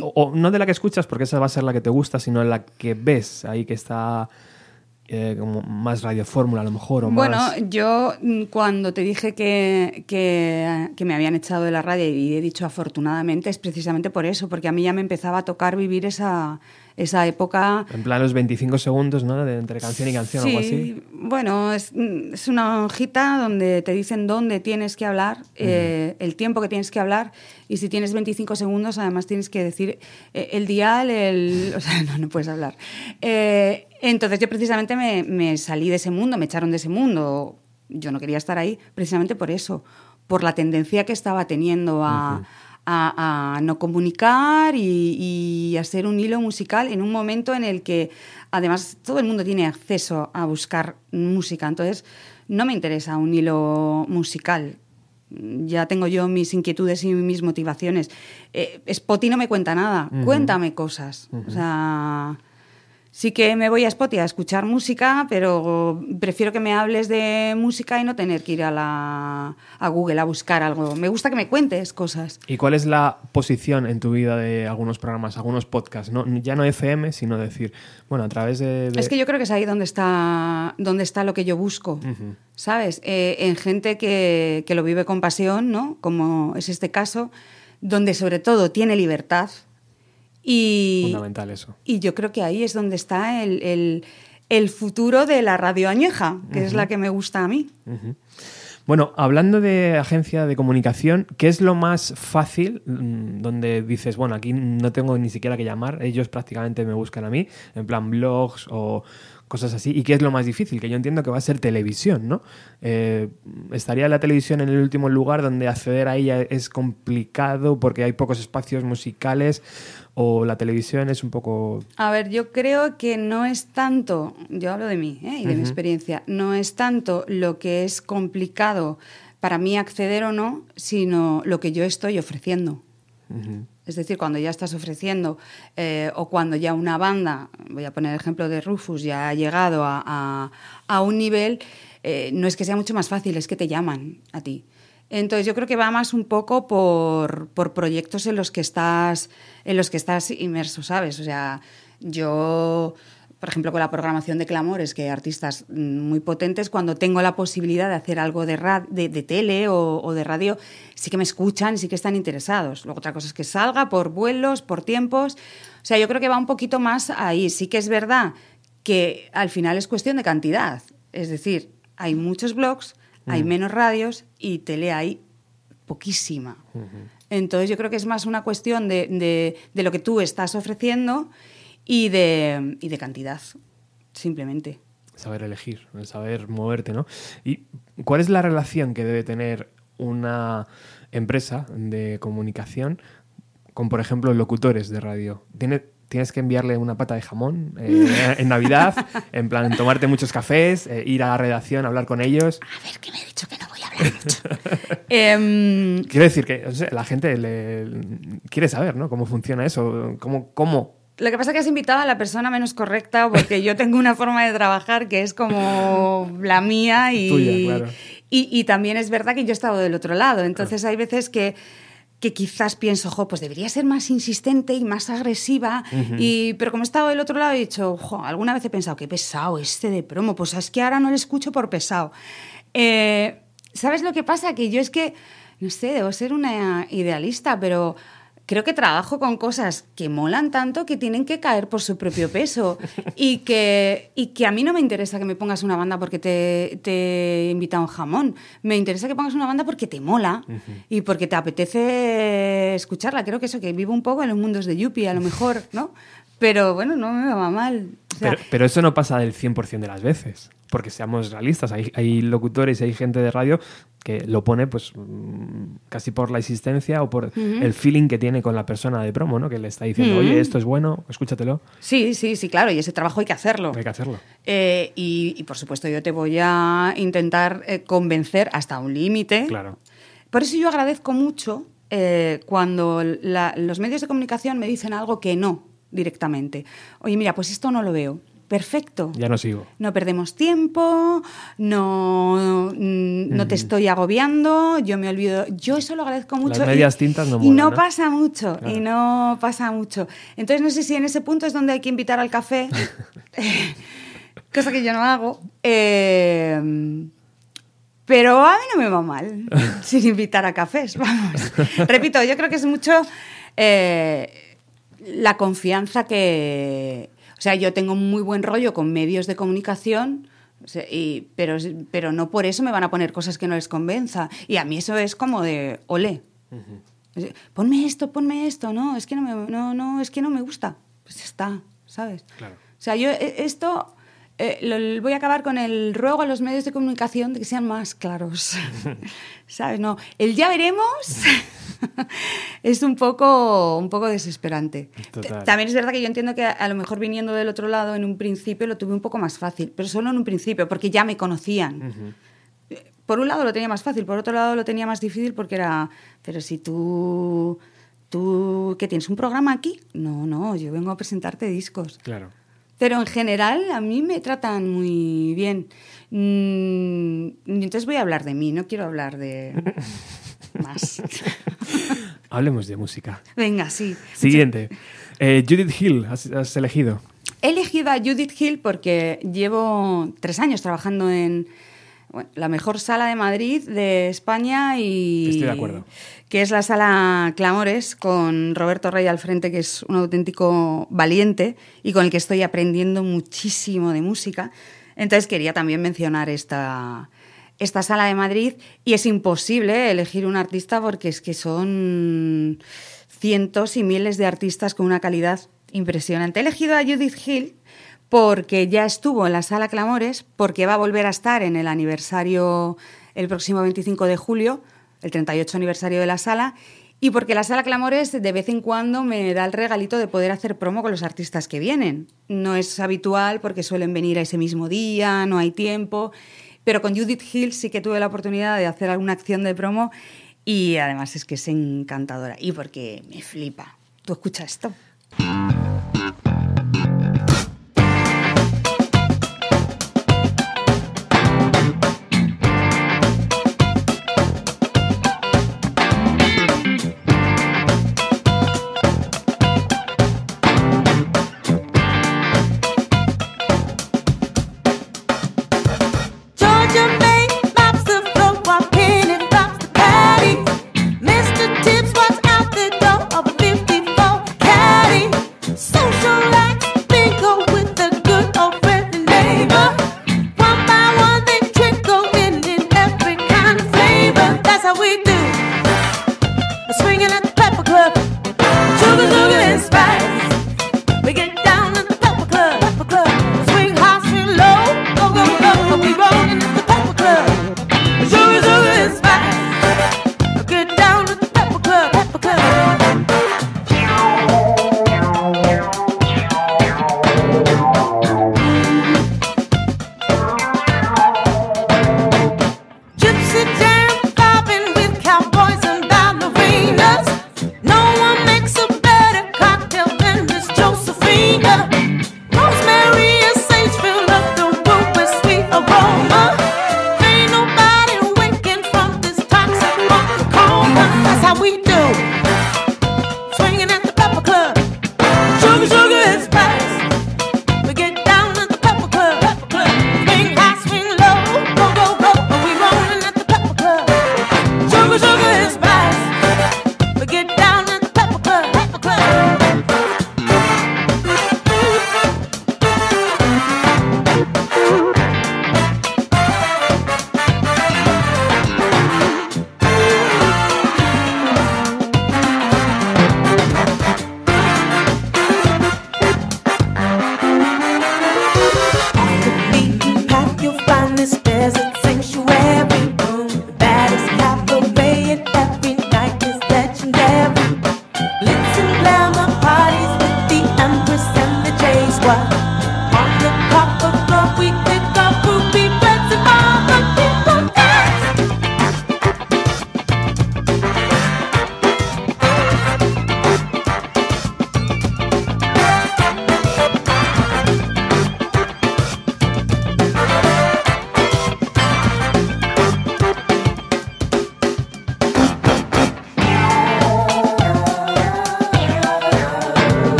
o no de la que escuchas porque esa va a ser la que te gusta, sino la que ves ahí que está eh, como más radiofórmula a lo mejor o Bueno, más... yo mm, cuando te dije que, que, que me habían echado de la radio y he dicho afortunadamente es precisamente por eso, porque a mí ya me empezaba a tocar vivir esa, esa época En plan los 25 segundos, ¿no? De entre canción y canción o algo así. Sí, bueno, es, mm, es una hojita donde te dicen dónde tienes que hablar, eh, el tiempo que tienes que hablar, y si tienes 25 segundos, además tienes que decir eh, el dial, el... O sea, no, no puedes hablar. Eh, entonces yo precisamente me, me salí de ese mundo, me echaron de ese mundo. Yo no quería estar ahí precisamente por eso, por la tendencia que estaba teniendo a... a- a no comunicar y, y a ser un hilo musical en un momento en el que además todo el mundo tiene acceso a buscar música. Entonces, no me interesa un hilo musical. Ya tengo yo mis inquietudes y mis motivaciones. Eh, Spotify no me cuenta nada. Cuéntame cosas. O sea, sí que me voy a Spotify a escuchar música, pero prefiero que me hables de música y no tener que ir a, la, a Google a buscar algo. Me gusta que me cuentes cosas. ¿Y cuál es la posición en tu vida de algunos programas, algunos podcasts? No, ya no FM, sino decir, bueno, a través de... de- Es que yo creo que es ahí donde está, donde está lo que yo busco, ¿sabes? Eh, en gente que, que lo vive con pasión, ¿no? Como es este caso, donde sobre todo tiene libertad y, Fundamental eso. y yo creo que ahí es donde está el, el- el futuro de la radio añeja, que es la que me gusta a mí. Bueno, hablando de agencia de comunicación, ¿qué es lo más fácil mm, donde dices, bueno, aquí no tengo ni siquiera que llamar, ellos prácticamente me buscan a mí, en plan blogs o cosas así? ¿Y qué es lo más difícil? Que yo entiendo que va a ser televisión, ¿no? Eh, ¿Estaría la televisión en el último lugar donde acceder a ella es complicado porque hay pocos espacios musicales o la televisión es un poco... A ver, yo creo que no es tanto, yo hablo de mí ¿eh? y de mi experiencia, no es tanto lo que es complicado para mí acceder o no, sino lo que yo estoy ofreciendo. Es decir, cuando ya estás ofreciendo eh, o cuando ya una banda, voy a poner el ejemplo de Rufus, ya ha llegado a, a- a un nivel, eh, no es que sea mucho más fácil, es que te llaman a ti. Entonces yo creo que va más un poco por, por proyectos en los que estás en los que estás inmerso, ¿sabes? O sea, yo, por ejemplo, con la programación de Clamores, que artistas muy potentes, cuando tengo la posibilidad de hacer algo de, de, de tele o, o de radio, sí que me escuchan y sí que están interesados. Luego otra cosa es que salga por vuelos, por tiempos. O sea, yo creo que va un poquito más ahí. Sí que es verdad que al final es cuestión de cantidad. Es decir, hay muchos blogs, hay menos radios y tele hay poquísima. Entonces yo creo que es más una cuestión de, de- de lo que tú estás ofreciendo y de, y de cantidad, simplemente. saber elegir, el saber moverte, ¿no? ¿Y cuál es la relación que debe tener una empresa de comunicación con, por ejemplo, locutores de radio? ¿Tiene, ¿Tienes que enviarle una pata de jamón eh, en Navidad? En plan, tomarte muchos cafés, eh, ir a la redacción, hablar con ellos. A ver, que me he dicho que no voy a hablar mucho. Em, Quiero decir que o sea, la gente le, quiere saber, ¿no? Cómo funciona eso, cómo, cómo Lo que pasa es que has invitado a la persona menos correcta porque yo tengo una forma de trabajar que es como la mía y, Tuya, claro. y, y también es verdad que yo he estado del otro lado. Entonces hay veces que, que quizás pienso, jo, pues debería ser más insistente y más agresiva. y, pero como he estado del otro lado he dicho, jo, alguna vez he pensado, qué pesado este de promo. Pues es que ahora no le escucho por pesado. Eh, ¿Sabes lo que pasa? Que yo es que, no sé, debo ser una idealista, pero creo que trabajo con cosas que molan tanto que tienen que caer por su propio peso y que, y que a mí no me interesa que me pongas una banda porque te, te invita a un jamón. Me interesa que pongas una banda porque te mola y porque te apetece escucharla. Creo que eso, que vivo un poco en los mundos de Yuppie, a lo mejor, ¿no? Pero bueno, no me va mal. O sea, Pero, pero eso no pasa del 100% de las veces. Porque seamos realistas, hay, hay locutores y hay gente de radio que lo pone pues mm, casi por la existencia o por el feeling que tiene con la persona de promo, ¿no? Que le está diciendo, oye, esto es bueno, escúchatelo, sí, sí, sí, claro, y ese trabajo hay que hacerlo. hay que hacerlo. Eh, y, y, por supuesto yo te voy a intentar eh, convencer hasta un límite. Claro. Por eso yo agradezco mucho eh, cuando la- los medios de comunicación me dicen algo que no directamente. Oye, mira, pues esto no lo veo. Perfecto. Ya no sigo. No perdemos tiempo, no, mm, no te estoy agobiando, yo me olvido. Yo eso lo agradezco mucho. Las medias tintas no Y molan, no, ¿no? pasa mucho, Claro. y no pasa mucho. Entonces no sé si en ese punto es donde hay que invitar al café, cosa que yo no hago. Eh, pero a mí no me va mal sin invitar a cafés, vamos. Repito, yo creo que es mucho eh, la confianza que... O sea, yo tengo muy buen rollo con medios de comunicación, y- pero, pero no por eso me van a poner cosas que no les convenza. Y a mí eso es como de, ole, ponme esto, ponme esto, no, es que no me, no, no, es que no me gusta. Pues está, ¿sabes? Claro. O sea, yo eh, esto eh, lo- voy a acabar con el ruego a los medios de comunicación de que sean más claros. ¿Sabes? No, el ya veremos es un poco, un poco desesperante. Total. También es verdad que yo entiendo que a, lo mejor viniendo del otro lado en un principio lo tuve un poco más fácil, pero solo en un principio, porque ya me conocían. Eh, Por un lado lo tenía más fácil, por otro lado lo tenía más difícil porque era, pero si tú, tú, ¿qué tienes? ¿Un programa aquí? No, no, yo vengo a presentarte discos. Claro. Pero en general a mí me tratan muy bien. Mm, entonces voy a hablar de mí, no quiero hablar de más. Hablemos de música. Venga, sí. Siguiente. Eh, Judith Hill, has, has elegido. He elegido a Judith Hill porque llevo tres años trabajando en la mejor sala de Madrid, de España y... Estoy de acuerdo. Que es la sala Clamores, con Roberto Rey al frente, que es un auténtico valiente y con el que estoy aprendiendo muchísimo de música. Entonces quería también mencionar esta, esta sala de Madrid y es imposible elegir un artista porque es que son cientos y miles de artistas con una calidad impresionante. He elegido a Judith Hill porque ya estuvo en la sala Clamores, porque va a volver a estar en el aniversario el próximo 25 de julio, el 38 aniversario de la sala, y porque la sala Clamores de vez en cuando me da el regalito de poder hacer promo con los artistas que vienen. No es habitual porque suelen venir a ese mismo día, no hay tiempo, pero con Judith Hill sí que tuve la oportunidad de hacer alguna acción de promo y además es que es encantadora y porque me flipa. ¿Tú escuchas esto?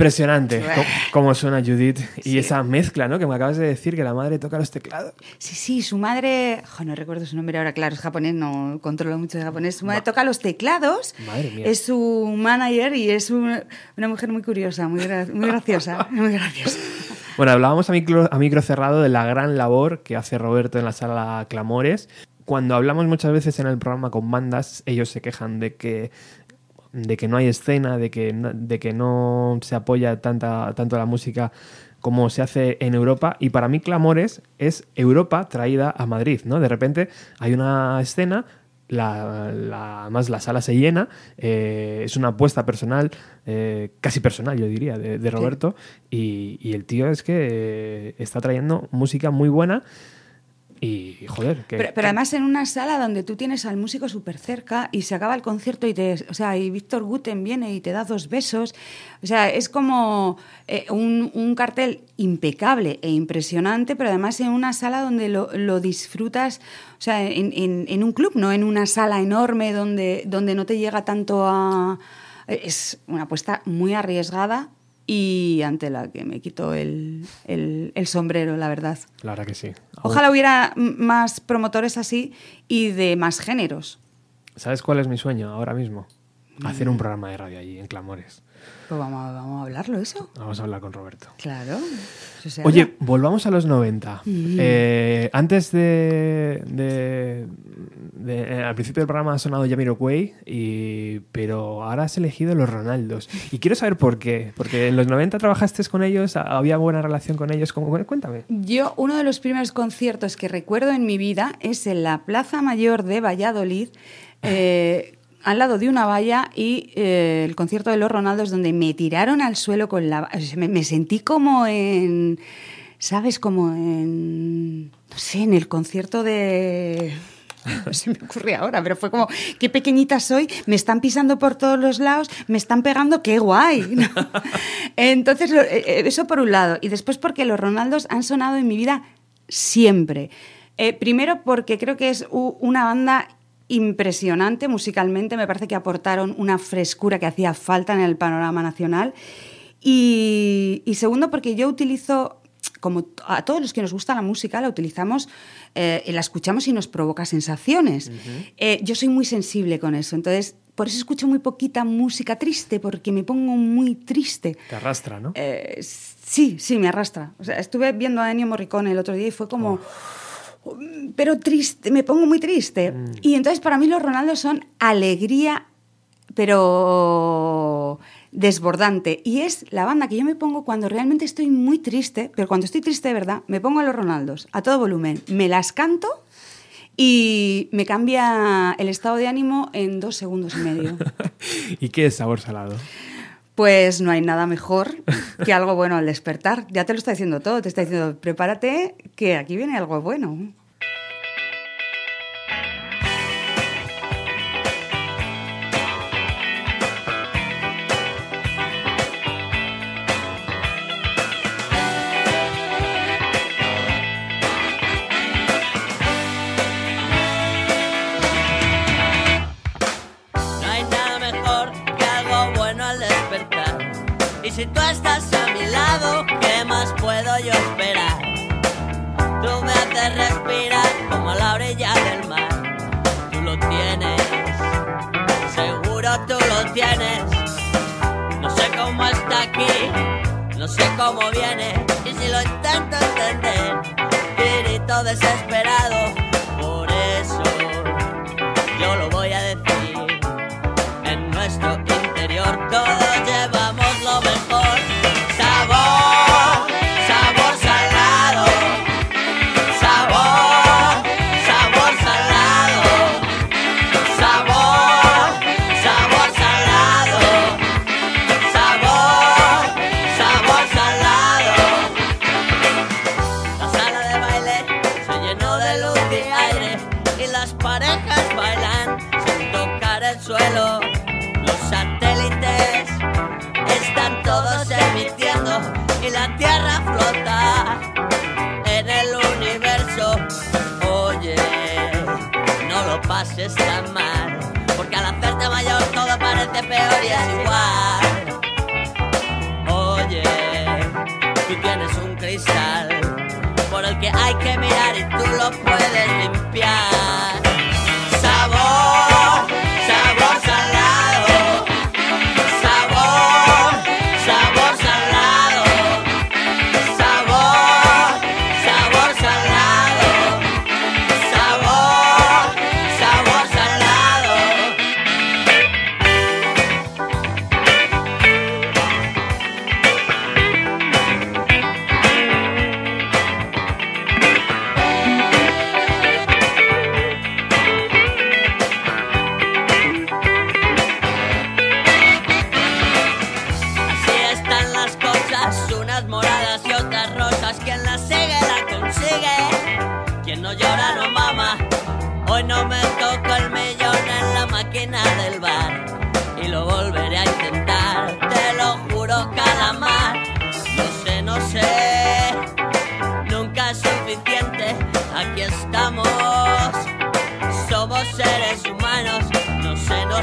Impresionante cómo suena Judith y esa mezcla, ¿no? Que me acabas de decir que la madre toca los teclados. Sí, sí, su madre, jo, no recuerdo su nombre ahora, claro, es japonés, no controlo mucho de japonés. Su madre toca los teclados, Madre mía. es su manager y es una, una mujer muy curiosa, muy, gra- muy graciosa, muy graciosa. Bueno, hablábamos a micro, a micro cerrado de la gran labor que hace Roberto en la sala Clamores. Cuando hablamos muchas veces en el programa con bandas, ellos se quejan de que de que no hay escena, de que no, de que no se apoya tanta, tanto la música como se hace en Europa. Y para mí Clamores es Europa traída a Madrid, ¿no? De repente hay una escena, la, la- además la sala se llena, eh, es una apuesta personal, eh, casi personal yo diría, de, de Roberto. Y, y el tío es que eh, está trayendo música muy buena. Y joder, que, Pero, pero además en una sala donde tú tienes al músico súper cerca y se acaba el concierto y te, o sea, y Víctor Guten viene y te da dos besos. O sea, es como eh, un, un cartel impecable e impresionante, pero además en una sala donde lo, lo disfrutas, o sea, en, en- en un club, no en una sala enorme donde, donde no te llega tanto a... Es una apuesta muy arriesgada y ante la que me quito el, el- el sombrero, la verdad. la verdad que sí. Ojalá hubiera más promotores así y de más géneros. ¿Sabes cuál es mi sueño ahora mismo? Hacer un programa de radio allí, en Clamores. Pues vamos, a- vamos a hablarlo, eso. Vamos a hablar con Roberto. Claro. Oye, volvamos a los 90. Eh, antes de, de- de- eh, Al principio del programa ha sonado Jamiroquai, y pero ahora has elegido los Ronaldos. Y quiero saber por qué. Porque en los 90 trabajaste con ellos, había buena relación con ellos. ¿Cómo? Cuéntame. Yo, uno de los primeros conciertos que recuerdo en mi vida es en la Plaza Mayor de Valladolid, eh, al lado de una valla, y eh, el concierto de los Ronaldos, donde me tiraron al suelo con la. me, sentí como en. ¿Sabes? Como en. No sé, en el concierto de. No se me ocurre ahora, pero fue como, qué pequeñita soy, me están pisando por todos los lados, me están pegando, qué guay. Entonces, eh, eh, eso por un lado. Y después porque los Ronaldos han sonado en mi vida siempre. Primero porque creo que es una banda impresionante musicalmente, me parece que aportaron una frescura que hacía falta en el panorama nacional. Y, y segundo porque yo utilizo, como a todos los que nos gusta la música, la utilizamos, eh, la escuchamos y nos provoca sensaciones. Eh, yo soy muy sensible con eso, entonces por eso escucho muy poquita música triste, porque me pongo muy triste. Te arrastra, ¿no? Eh, sí, sí, me arrastra. O sea, estuve viendo a Ennio Morricone el otro día y fue como... Pero triste, me pongo muy triste. Y entonces para mí los Ronaldos son alegría, pero desbordante. Y es la banda que yo me pongo cuando realmente estoy muy triste, pero cuando estoy triste de verdad, me pongo a los Ronaldos a todo volumen, me las canto y me cambia el estado de ánimo en dos segundos y medio. ¿Y qué es sabor salado? Pues no hay nada mejor que algo bueno al despertar. Ya te lo está diciendo todo. Te está diciendo, prepárate que aquí viene algo bueno. Sé cómo viene. Y si lo intento entender, grito desesperado.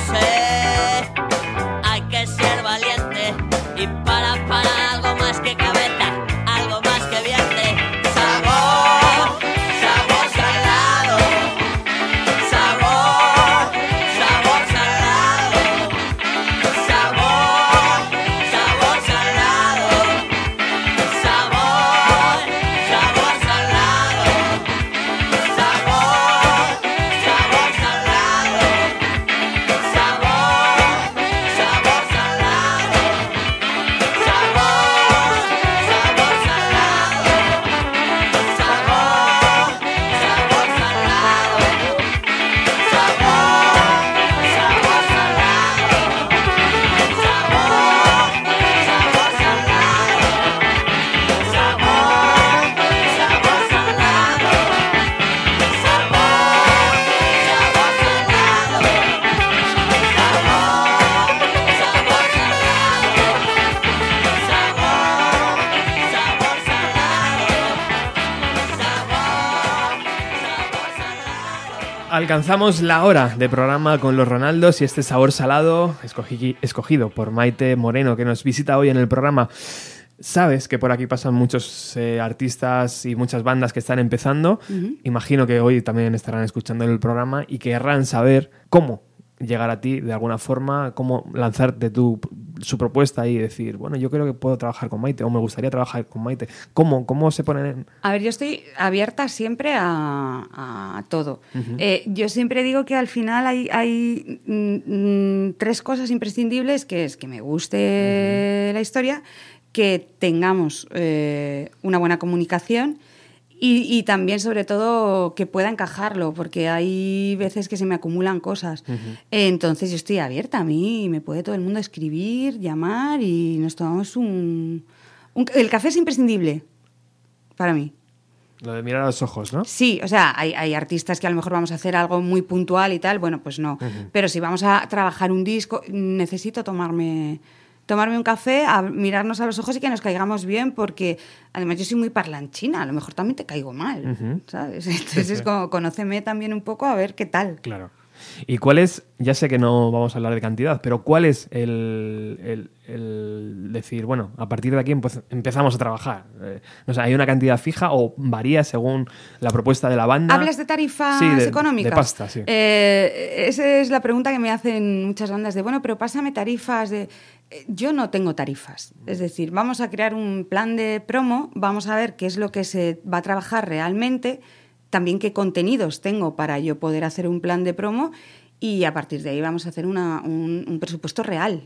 Sé, hay que ser valiente y para para algo más que cabeza, Alcanzamos la hora de programa con los Ronaldos y este sabor salado escogí- escogido por Maite Moreno que nos visita hoy en el programa. Sabes que por aquí pasan muchos eh, artistas y muchas bandas que están empezando. Imagino que hoy también estarán escuchando el programa y querrán saber cómo llegar a ti de alguna forma, cómo lanzarte tu, su propuesta y decir, bueno, yo creo que puedo trabajar con Maite o me gustaría trabajar con Maite. ¿Cómo, cómo se ponen en, A ver, yo estoy abierta siempre a, a todo. Eh, yo siempre digo que al final hay, hay mm, mm, tres cosas imprescindibles, que es que me guste la historia, que tengamos eh, una buena comunicación y, y también, sobre todo, que pueda encajarlo, porque hay veces que se me acumulan cosas. Entonces, yo estoy abierta. A mí me puede todo el mundo escribir, llamar y nos tomamos un... un- el café es imprescindible para mí. lo de mirar a los ojos, no? Sí, o sea, hay, hay artistas que a lo mejor vamos a hacer algo muy puntual y tal, bueno, pues no. Pero si vamos a trabajar un disco, necesito tomarme, tomarme un café, a mirarnos a los ojos y que nos caigamos bien, porque además yo soy muy parlanchina, a lo mejor también te caigo mal, ¿sabes? Entonces es como, conóceme también un poco a ver qué tal. Claro. ¿Y cuál es, ya sé que no vamos a hablar de cantidad, pero cuál es el, el- el decir, bueno, a partir de aquí empe- empezamos a trabajar? Eh, no sé, ¿hay una cantidad fija o varía según la propuesta de la banda? ¿Hablas de tarifas Sí, de- económicas? de pasta, sí. Eh, esa es la pregunta que me hacen muchas bandas de, bueno, pero pásame tarifas de... Eh, Yo no tengo tarifas. Es decir, vamos a crear un plan de promo, vamos a ver qué es lo que se va a trabajar realmente, también qué contenidos tengo para yo poder hacer un plan de promo y a partir de ahí vamos a hacer una- un, un presupuesto real.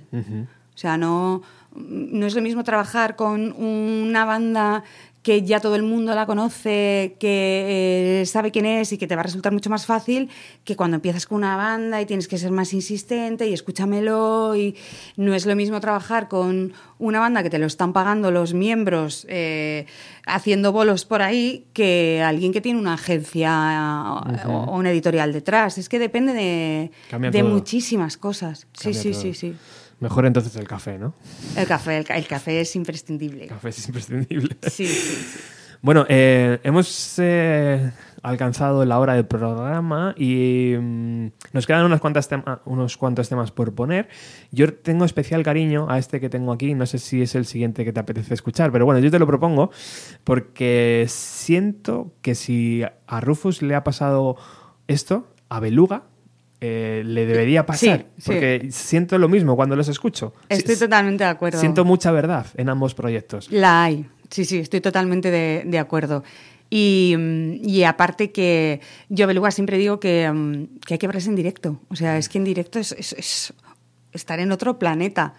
O sea, no, no es lo mismo trabajar con una banda que ya todo el mundo la conoce, que eh, sabe quién es y que te va a resultar mucho más fácil que cuando empiezas con una banda y tienes que ser más insistente y escúchamelo y no es lo mismo trabajar con una banda que te lo están pagando los miembros eh, haciendo bolos por ahí que alguien que tiene una agencia o, o una editorial detrás. Es que depende de, de muchísimas cosas. Sí, Cambia sí, todo. sí, sí. Mejor entonces el café, ¿no? El café, el, el café es imprescindible. El café es imprescindible. Sí, sí, sí. Bueno, eh, hemos eh, alcanzado la hora del programa y mm, nos quedan unas cuantas unos cuantos temas por poner. Yo tengo especial cariño a este que tengo aquí, no sé si es el siguiente que te apetece escuchar, pero bueno, yo te lo propongo porque siento que si a Rufus le ha pasado esto, a Beluga eh, le debería pasar, Sí, sí. porque siento lo mismo cuando los escucho. Estoy totalmente de acuerdo. Siento mucha verdad en ambos proyectos. La hay, sí, sí, estoy totalmente de, de acuerdo. Y, mm, y aparte que yo, Beluga, siempre digo que, mm, que hay que verse en directo. O sea, es que en directo es, es- es estar en otro planeta.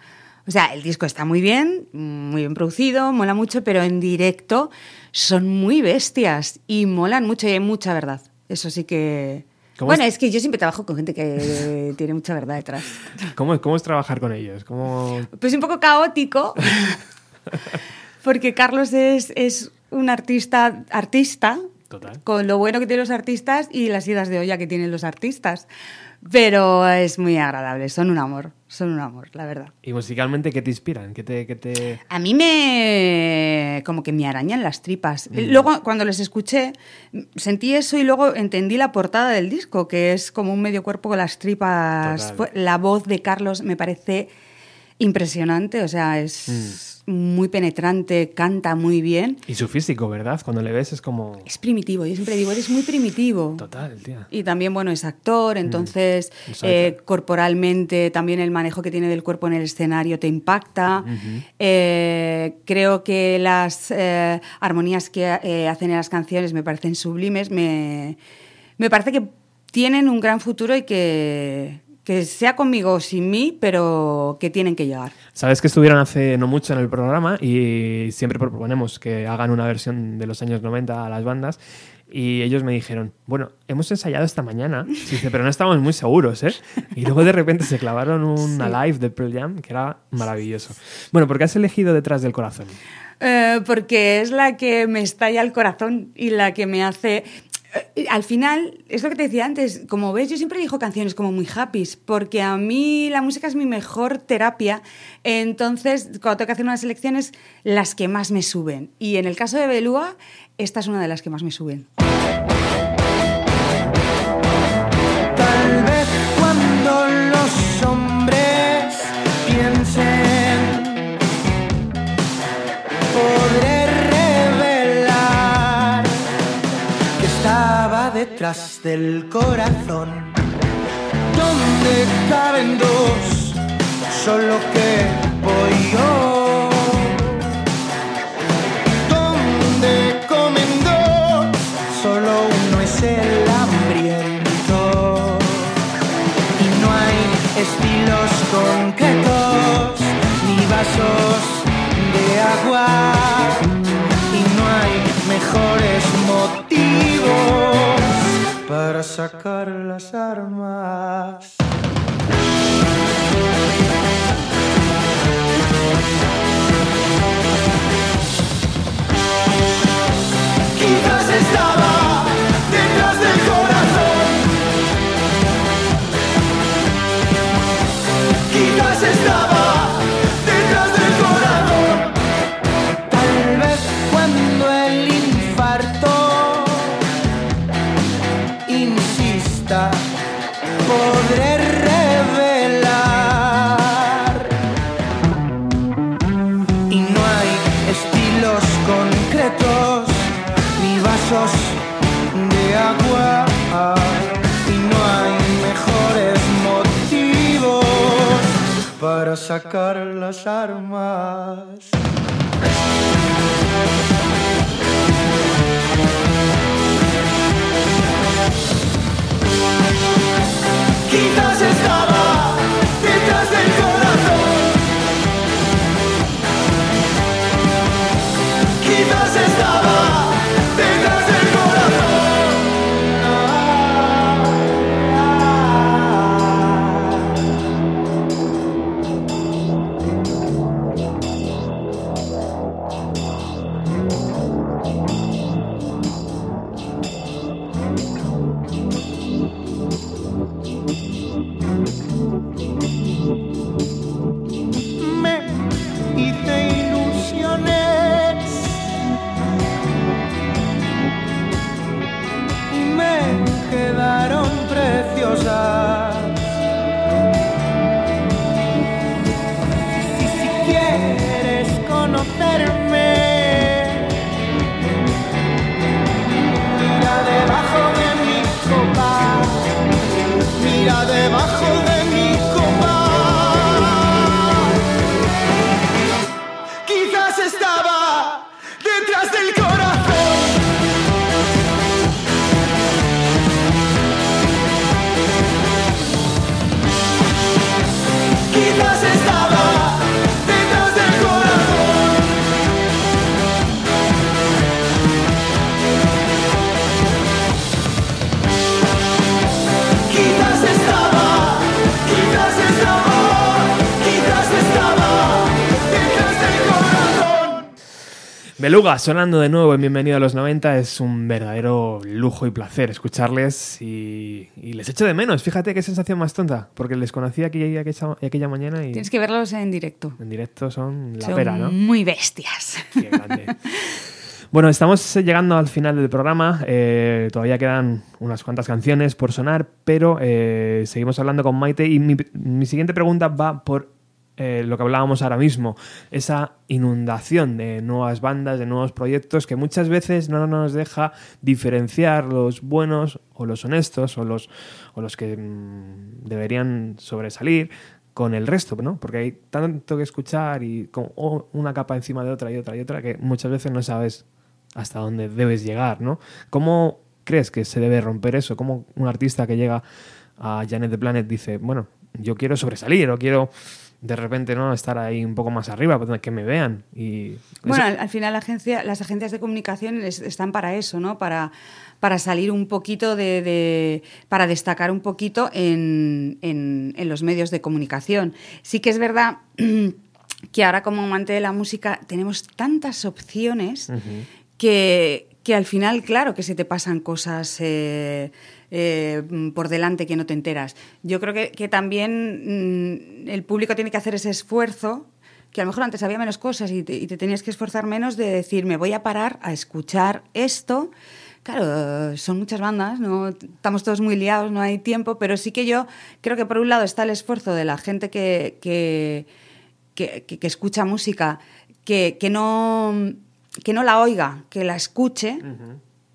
O sea, el disco está muy bien, muy bien producido, mola mucho, pero en directo son muy bestias y molan mucho y hay mucha verdad. Eso sí que... ¿Cómo Bueno, es- es que yo siempre trabajo con gente que tiene mucha verdad detrás. ¿Cómo, cómo es trabajar con ellos? ¿Cómo... Pues un poco caótico, porque Carlos es, es un artista, artista, Total. con lo bueno que tienen los artistas y las idas de olla que tienen los artistas. Pero es muy agradable, son un amor, son un amor, la verdad. ¿Y musicalmente qué te inspiran? ¿Qué te, qué te... A mí me. como que me arañan las tripas. Luego, cuando les escuché, sentí eso y luego entendí la portada del disco, que es como un medio cuerpo con las tripas. Total. La voz de Carlos me parece impresionante, o sea, es muy penetrante, canta muy bien. Y su físico, ¿verdad? Cuando le ves es como... Es primitivo, yo siempre digo, eres muy primitivo. Total, tía. Y también, bueno, es actor, entonces Exacto. eh, corporalmente también el manejo que tiene del cuerpo en el escenario te impacta. Eh, creo que las eh, armonías que hacen en las canciones me parecen sublimes. Me, me parece que tienen un gran futuro y que, que sea conmigo o sin mí, pero que tienen que llegar. Sabes que estuvieron hace no mucho en el programa y siempre proponemos que hagan una versión de los años 90 a las bandas. Y ellos me dijeron, bueno, hemos ensayado esta mañana, pero no estamos muy seguros, ¿eh? Y luego de repente se clavaron una live de Pearl Jam que era maravilloso. Bueno, ¿por qué has elegido Detrás del Corazón? Eh, porque es la que me estalla el corazón y la que me hace... eh, Al final, es lo que te decía antes, como ves, yo siempre digo canciones como muy happy, porque a mí la música es mi mejor terapia, entonces cuando tengo que hacer unas elecciones, las que más me suben. Y en el caso de Belúa, esta es una de las que más me suben. Detrás del corazón. Donde caben dos solo que voy yo. Donde comen dos solo uno es el hambriento. Y no hay estilos concretos ni vasos de agua. Y no hay mejores motivos para sacar las armas. Quizás estaba detrás del corazón. Quizás estaba para sacar las armas. Quizás estaba detrás del Beluga, sonando de nuevo en Bienvenido a los 90, es un verdadero lujo y placer escucharles y, y les echo de menos. Fíjate qué sensación más tonta, porque les conocí aquella, aquella mañana y Tienes que verlos en directo. en directo son la Son pera, ¿no? muy bestias. Qué grande. Bueno, estamos llegando al final del programa. eh, todavía quedan unas cuantas canciones por sonar, pero eh, seguimos hablando con Maite y mi, mi siguiente pregunta va por eh, lo que hablábamos ahora mismo, esa inundación de nuevas bandas, de nuevos proyectos que muchas veces no nos deja diferenciar los buenos o los honestos o los, o los que mm, deberían sobresalir con el resto, ¿no? Porque hay tanto que escuchar y oh, una capa encima de otra y otra y otra que muchas veces no sabes hasta dónde debes llegar, ¿no? ¿Cómo crees que se debe romper eso? ¿Cómo un artista que llega a Janet the Planet dice, bueno, yo quiero sobresalir o quiero de repente no estar ahí un poco más arriba, pues, que me vean y Bueno, al, al final la agencia, las agencias de comunicación es- están para eso, ¿no? Para, para salir un poquito de, de- para destacar un poquito en, en- en los medios de comunicación. Sí que es verdad que ahora como amante de la música tenemos tantas opciones que, que al final, claro, que se te pasan cosas eh, eh, por delante que no te enteras. Yo creo que, que también mm, el público tiene que hacer ese esfuerzo que a lo mejor antes había menos cosas y te, tenías que esforzar menos de decir, me voy a parar a escuchar esto. Claro, son muchas bandas, no estamos todos muy liados, no hay tiempo, pero sí que yo creo que por un lado está el esfuerzo de la gente que, que, que- escucha música, que no, que no la oiga, que la escuche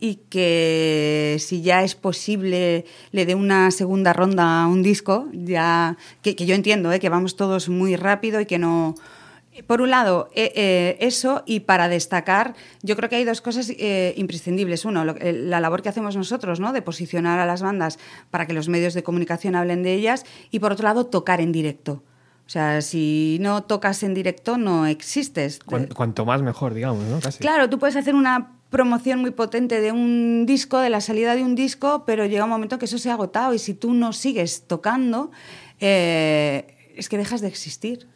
y que si ya es posible le dé una segunda ronda a un disco, ya que, que yo entiendo ¿eh? que vamos todos muy rápido y que no... Por un lado, eh, eh, eso, y para destacar, yo creo que hay dos cosas eh, imprescindibles. Uno, lo- la labor que hacemos nosotros, ¿no? de posicionar a las bandas para que los medios de comunicación hablen de ellas, y por otro lado, tocar en directo. O sea, si no tocas en directo, no existes. cuan- cuanto más mejor, digamos, ¿no? Casi. Claro, tú puedes hacer una promoción muy potente de un disco, de la salida de un disco, pero llega un momento que eso se ha agotado y si tú no sigues tocando, eh, es que dejas de existir.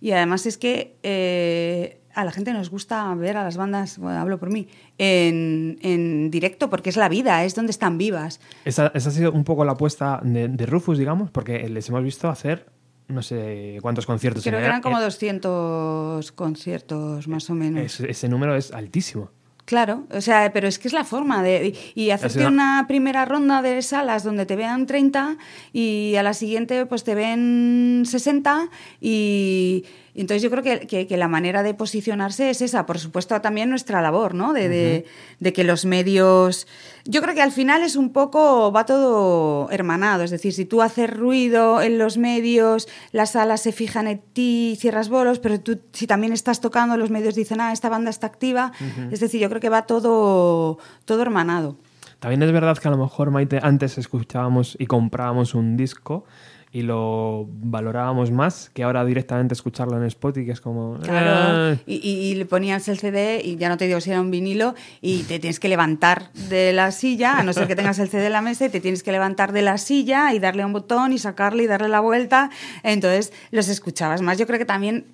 Y además es que eh, a la gente nos gusta ver a las bandas, bueno, hablo por mí, en, en directo porque es la vida, es donde están vivas. Esa, esa ha sido un poco la apuesta de, de Rufus, digamos, porque les hemos visto hacer no sé cuántos conciertos. Creo en que eran como eh, 200 conciertos más o menos. ese, ese número es altísimo. Claro, o sea, pero es que es la forma de... Y, hacerte una primera ronda de salas donde te vean 30 y a la siguiente pues te ven 60 y, Y entonces yo creo que, que- que la manera de posicionarse es esa. Por supuesto, también nuestra labor, ¿no? De, de- de que los medios... Yo creo que al final es un poco, va todo hermanado. Es decir, si tú haces ruido en los medios, las salas se fijan en ti, cierras bolos, pero tú si también estás tocando, los medios dicen, ah, esta banda está activa. Es decir, yo creo que va todo, todo hermanado. También es verdad que a lo mejor, Maite, antes escuchábamos y comprábamos un disco y lo valorábamos más que ahora directamente escucharlo en Spotify, que es como... Claro, "Eh". y, y- y le ponías el CD y ya no te digo si era un vinilo y te tienes que levantar de la silla, a no ser que tengas el CD en la mesa y te tienes que levantar de la silla y darle a un botón y sacarle y darle la vuelta. Entonces los escuchabas más. Yo creo que también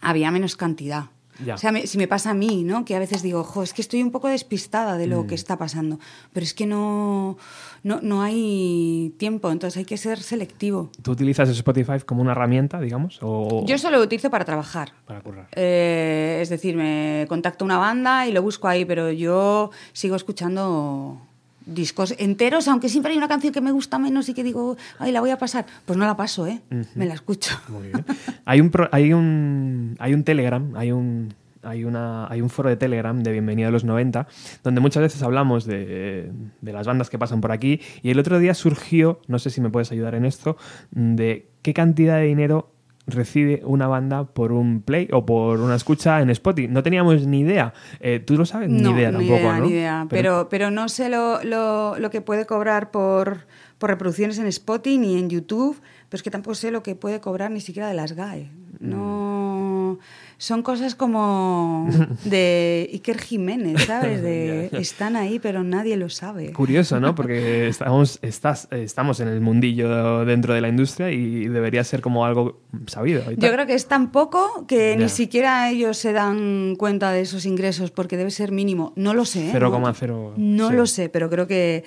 había menos cantidad. Ya. O sea, me- si me pasa a mí, ¿no? Que a veces digo, jo, es que estoy un poco despistada de lo Mm. que está pasando, pero es que no, no, no hay tiempo, entonces hay que ser selectivo. ¿Tú utilizas Spotify como una herramienta, digamos? O Yo solo lo utilizo para trabajar. Para currar. Eh, es decir, me contacto una banda y lo busco ahí, pero yo sigo escuchando discos enteros, aunque siempre hay una canción que me gusta menos y que digo, ay, la voy a pasar. Pues no la paso, ¿eh? Me la escucho. Muy bien. Hay un, pro- hay un, hay un Telegram, hay un, hay, una, hay un foro de Telegram de Bienvenido a los 90, donde muchas veces hablamos de, de las bandas que pasan por aquí. Y el otro día surgió, no sé si me puedes ayudar en esto, de qué cantidad de dinero recibe una banda por un play o por una escucha en Spotify. No teníamos ni idea. Eh, ¿Tú lo sabes? No, ni idea tampoco, idea, ¿no? ni idea. Pero, pero no sé lo, lo, lo que puede cobrar por, por reproducciones en Spotify ni en YouTube, pero es que tampoco sé lo que puede cobrar ni siquiera de las GAE. No. Son cosas como de Iker Jiménez, ¿sabes? De están ahí, pero nadie lo sabe. Curioso, ¿no? Porque estamos, estás, estamos en el mundillo dentro de la industria y debería ser como algo sabido. Yo creo que es tan poco que Ya. ni siquiera ellos se dan cuenta de esos ingresos porque debe ser mínimo. No lo sé. ¿eh? 0,0 No sí. lo sé, pero creo que,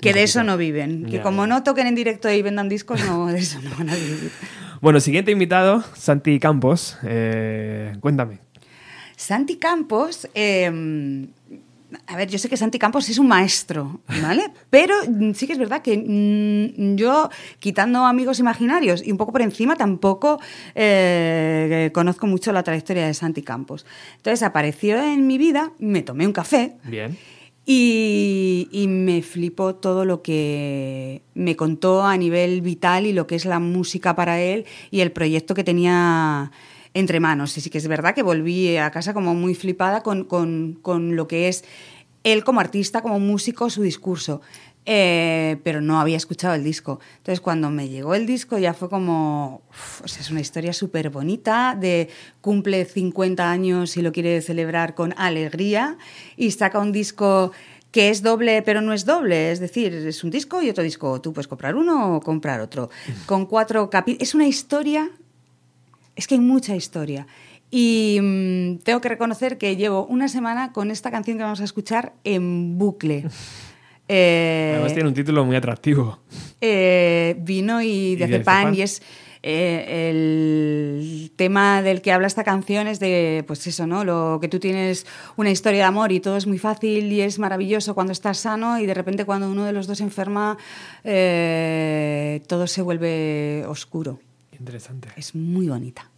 que No de eso no viven. Que Ya, como ya. no toquen en directo y vendan discos, no, de eso no van a vivir. Bueno, siguiente invitado, Santi Campos. Eh, cuéntame. Santi Campos, eh, a ver, yo sé que Santi Campos es un maestro, ¿vale? Pero sí que es verdad que mm, yo, quitando amigos imaginarios y un poco por encima, tampoco eh, conozco mucho la trayectoria de Santi Campos. Entonces apareció en mi vida, me tomé un café. Bien. Y, me flipó todo lo que me contó a nivel vital y lo que es la música para él y el proyecto que tenía entre manos. Y sí que es verdad que volví a casa como muy flipada con, con- con lo que es él como artista, como músico, su discurso. Eh, pero no había escuchado el disco. Entonces, cuando me llegó el disco, ya fue como. uf, o sea, es una historia súper bonita. De cumple 50 años y lo quiere celebrar con alegría. Y saca un disco que es doble, pero no es doble. Es decir, es un disco y otro disco. Tú puedes comprar uno o comprar otro. Con cuatro capítulos. Es una historia es que hay mucha historia. Y mm, tengo que reconocer que llevo una semana con esta canción que vamos a escuchar en bucle. Eh, Además tiene un título muy atractivo. eh, vino y de Zepan. y es eh, el tema del que habla esta canción es de pues eso no lo que tú tienes una historia de amor y todo es muy fácil y es maravilloso cuando estás sano y de repente cuando uno de los dos enferma todo se vuelve oscuro Interesante. es muy bonita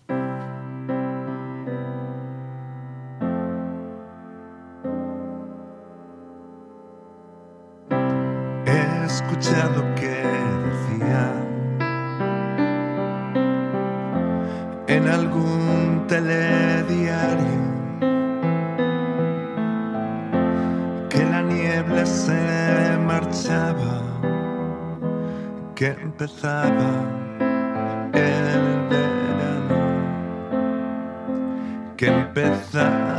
que empezaba el verano, que empezaba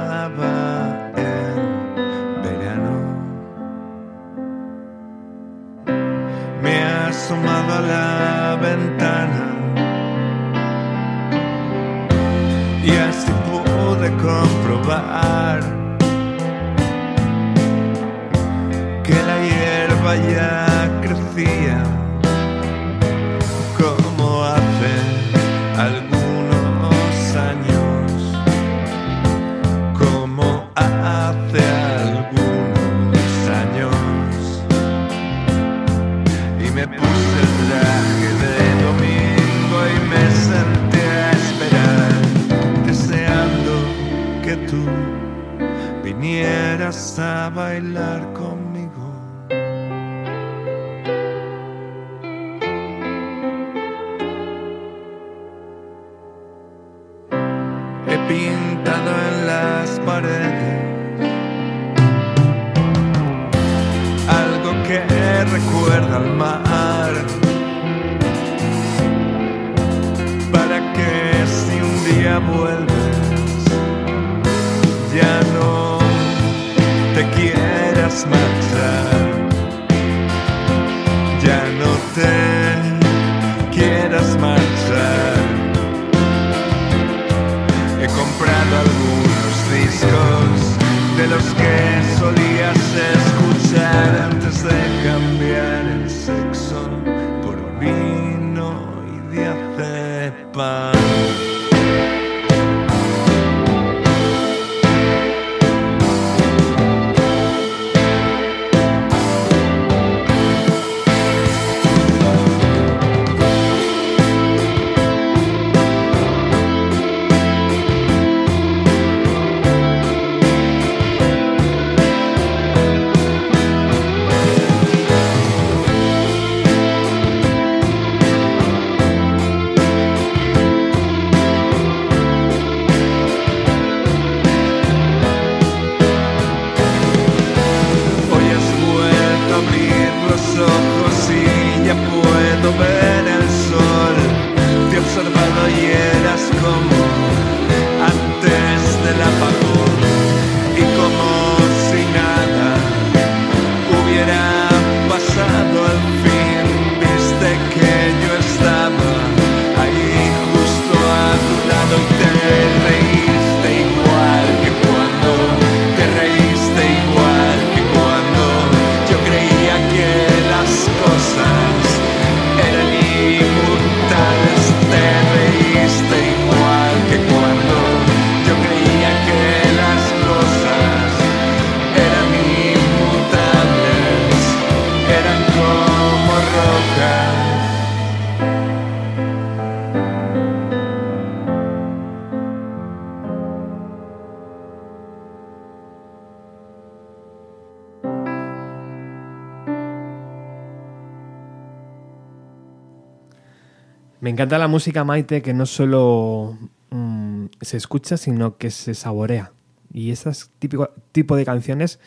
encanta la música Maite que no solo mm, se escucha, sino que se saborea. Y esas típico tipo de canciones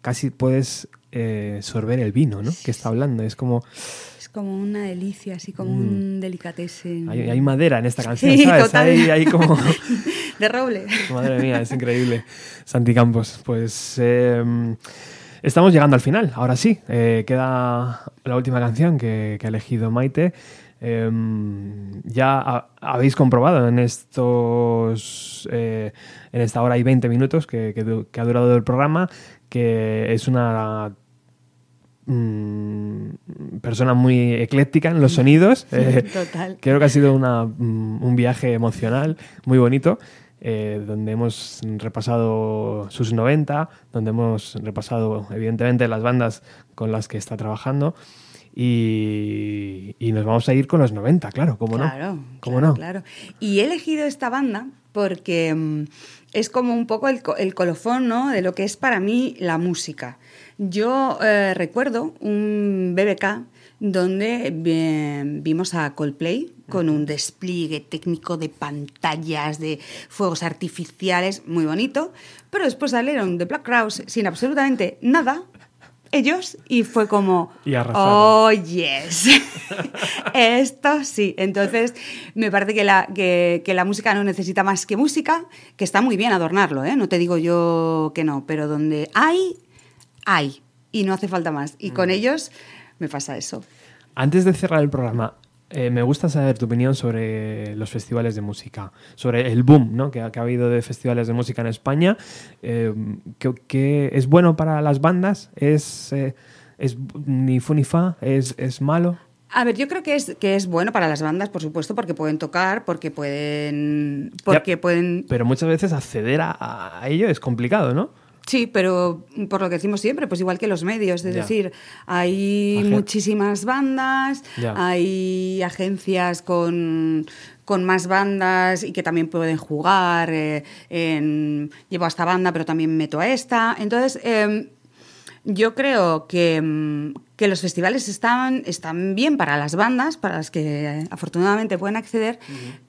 casi puedes eh, sorber el vino, ¿no? Que está hablando. Es como Es como una delicia, así como un delicatessen. Mm. hay, hay madera en esta canción, Sí, ¿sabes? total. Hay, hay como De roble. Madre mía, es increíble. Santi Campos, pues eh, estamos llegando al final. Ahora sí, eh, queda la última canción que, que ha elegido Maite. Eh, ya ha- habéis comprobado en estos eh, en esta hora y 20 minutos que, que du- que ha durado el programa que es una mm, persona muy ecléctica en los sonidos. Eh, Total. Creo que ha sido una, mm, un viaje emocional muy bonito, eh, donde hemos repasado sus 90, donde hemos repasado, evidentemente, las bandas con las que está trabajando. Y, y nos vamos a ir con los 90, claro, ¿cómo claro, no? ¿Cómo claro, no? claro. Y he elegido esta banda porque mm, es como un poco el, el colofón ¿no? de lo que es para mí la música. Yo eh, recuerdo un BBK donde eh, vimos a Coldplay con un despliegue técnico de pantallas, de fuegos artificiales, muy bonito, pero después salieron The Black Crowes sin absolutamente nada, ellos, y fue como, Y oh, yes, esto sí. Entonces, me parece que la, que, que la música no necesita más que música, que está muy bien adornarlo, ¿eh? no te digo yo que no, pero donde hay, hay, y no hace falta más. Y Mm. con ellos me pasa eso. Antes de cerrar el programa, eh, me gusta saber tu opinión sobre los festivales de música, sobre el boom ¿no? que, ha, que ha habido de festivales de música en España. Eh, ¿qué, qué es bueno para las bandas? ¿Es, eh, es ni fu ni fa? ¿Es, es malo? A ver, yo creo que es, que es bueno para las bandas, por supuesto, porque pueden tocar, porque pueden... Porque Ya, pueden Pero muchas veces acceder a, a ello es complicado, ¿no? Sí, pero por lo que decimos siempre, pues igual que los medios, es Ya. decir, hay Agen- muchísimas bandas, Ya. hay agencias con, con más bandas y que también pueden jugar. eh, en- llevo a esta banda, pero también meto a esta. Entonces, em, yo creo que, mm, que los festivales están, están bien para las bandas, para las que afortunadamente pueden acceder,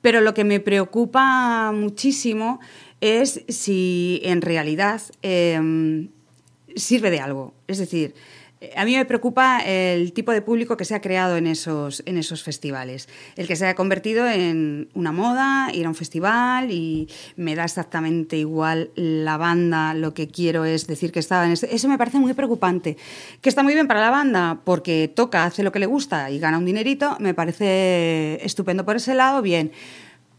pero lo que me preocupa muchísimo es si en realidad em, sirve de algo. Es decir, eh, a mí me preocupa el tipo de público que se ha creado en esos, en esos festivales. El que se ha convertido en una moda, ir a un festival y me da exactamente igual la banda, lo que quiero es decir que estaba en ese... Eso me parece muy preocupante. Que está muy bien para la banda porque toca, hace lo que le gusta y gana un dinerito, me parece estupendo por ese lado, bien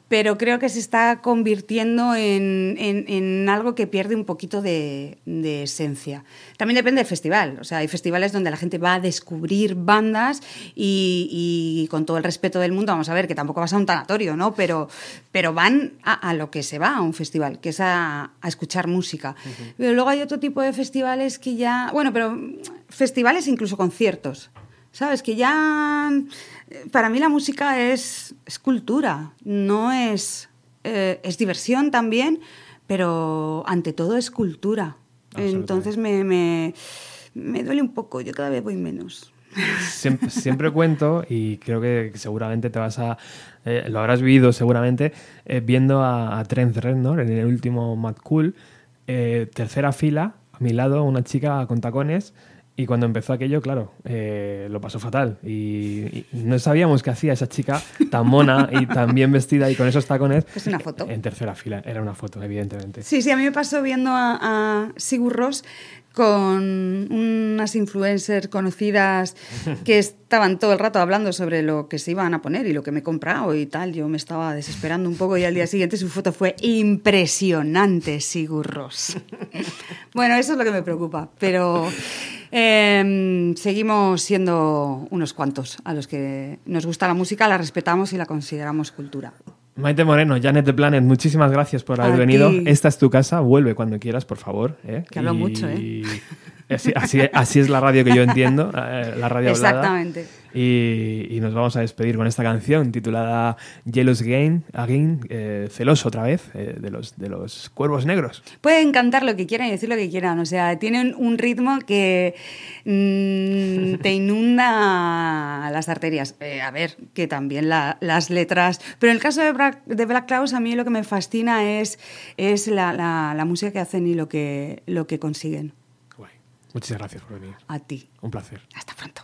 pero creo que se está convirtiendo en, en- en algo que pierde un poquito de, de esencia. También depende del festival. O sea, hay festivales donde la gente va a descubrir bandas y, y con todo el respeto del mundo, vamos a ver, que tampoco vas a un tanatorio, ¿no? Pero, pero van a, a lo que se va a un festival, que es a, a escuchar música. Pero luego hay otro tipo de festivales que ya... Bueno, pero festivales incluso conciertos. ¿Sabes? Que ya. Para mí la música es, es cultura, no es. eh, es diversión también, pero ante todo es cultura. Entonces me, me, me duele un poco, yo cada vez voy menos. Siempre, siempre cuento, y creo que seguramente te vas a. eh, lo habrás vivido seguramente, eh, viendo a, a Trent Reznor en el último Mad Cool, eh, tercera fila, a mi lado, una chica con tacones. Y cuando empezó aquello, claro, eh, lo pasó fatal. Y, y no sabíamos qué hacía esa chica tan mona y tan bien vestida y con esos tacones. Es una foto. En tercera fila, era una foto, evidentemente. Sí, sí, a mí me pasó viendo a, a Sigur Rós con unas influencers conocidas que estaban todo el rato hablando sobre lo que se iban a poner y lo que me he comprado y tal. Yo me estaba desesperando un poco y al día siguiente su foto fue impresionante, Sigur Rós. bueno, eso es lo que me preocupa, pero eh, seguimos siendo unos cuantos a los que nos gusta la música, la respetamos y la consideramos cultura. Maite Moreno, Janet de Planet, muchísimas gracias por haber A venido. ti. Esta es tu casa, vuelve cuando quieras, por favor. ¿eh? Que hablo Y mucho, ¿eh? Así, así- así es la radio que yo entiendo, eh, la radio hablada. Exactamente. Y, y nos vamos a despedir con esta canción titulada Jealous Again, Again eh, celoso otra vez, eh, de, los, de los cuervos negros. Pueden cantar lo que quieran y decir lo que quieran. O sea, tienen un ritmo que mm, te inunda las arterias. Eh, a ver, que también la- las letras. Pero en el caso de Black, de Black Crowes, a mí lo que me fascina es, es la, la- la música que hacen y lo que, lo que consiguen. Guay. Muchas gracias por venir. A ti. Un placer. Hasta pronto.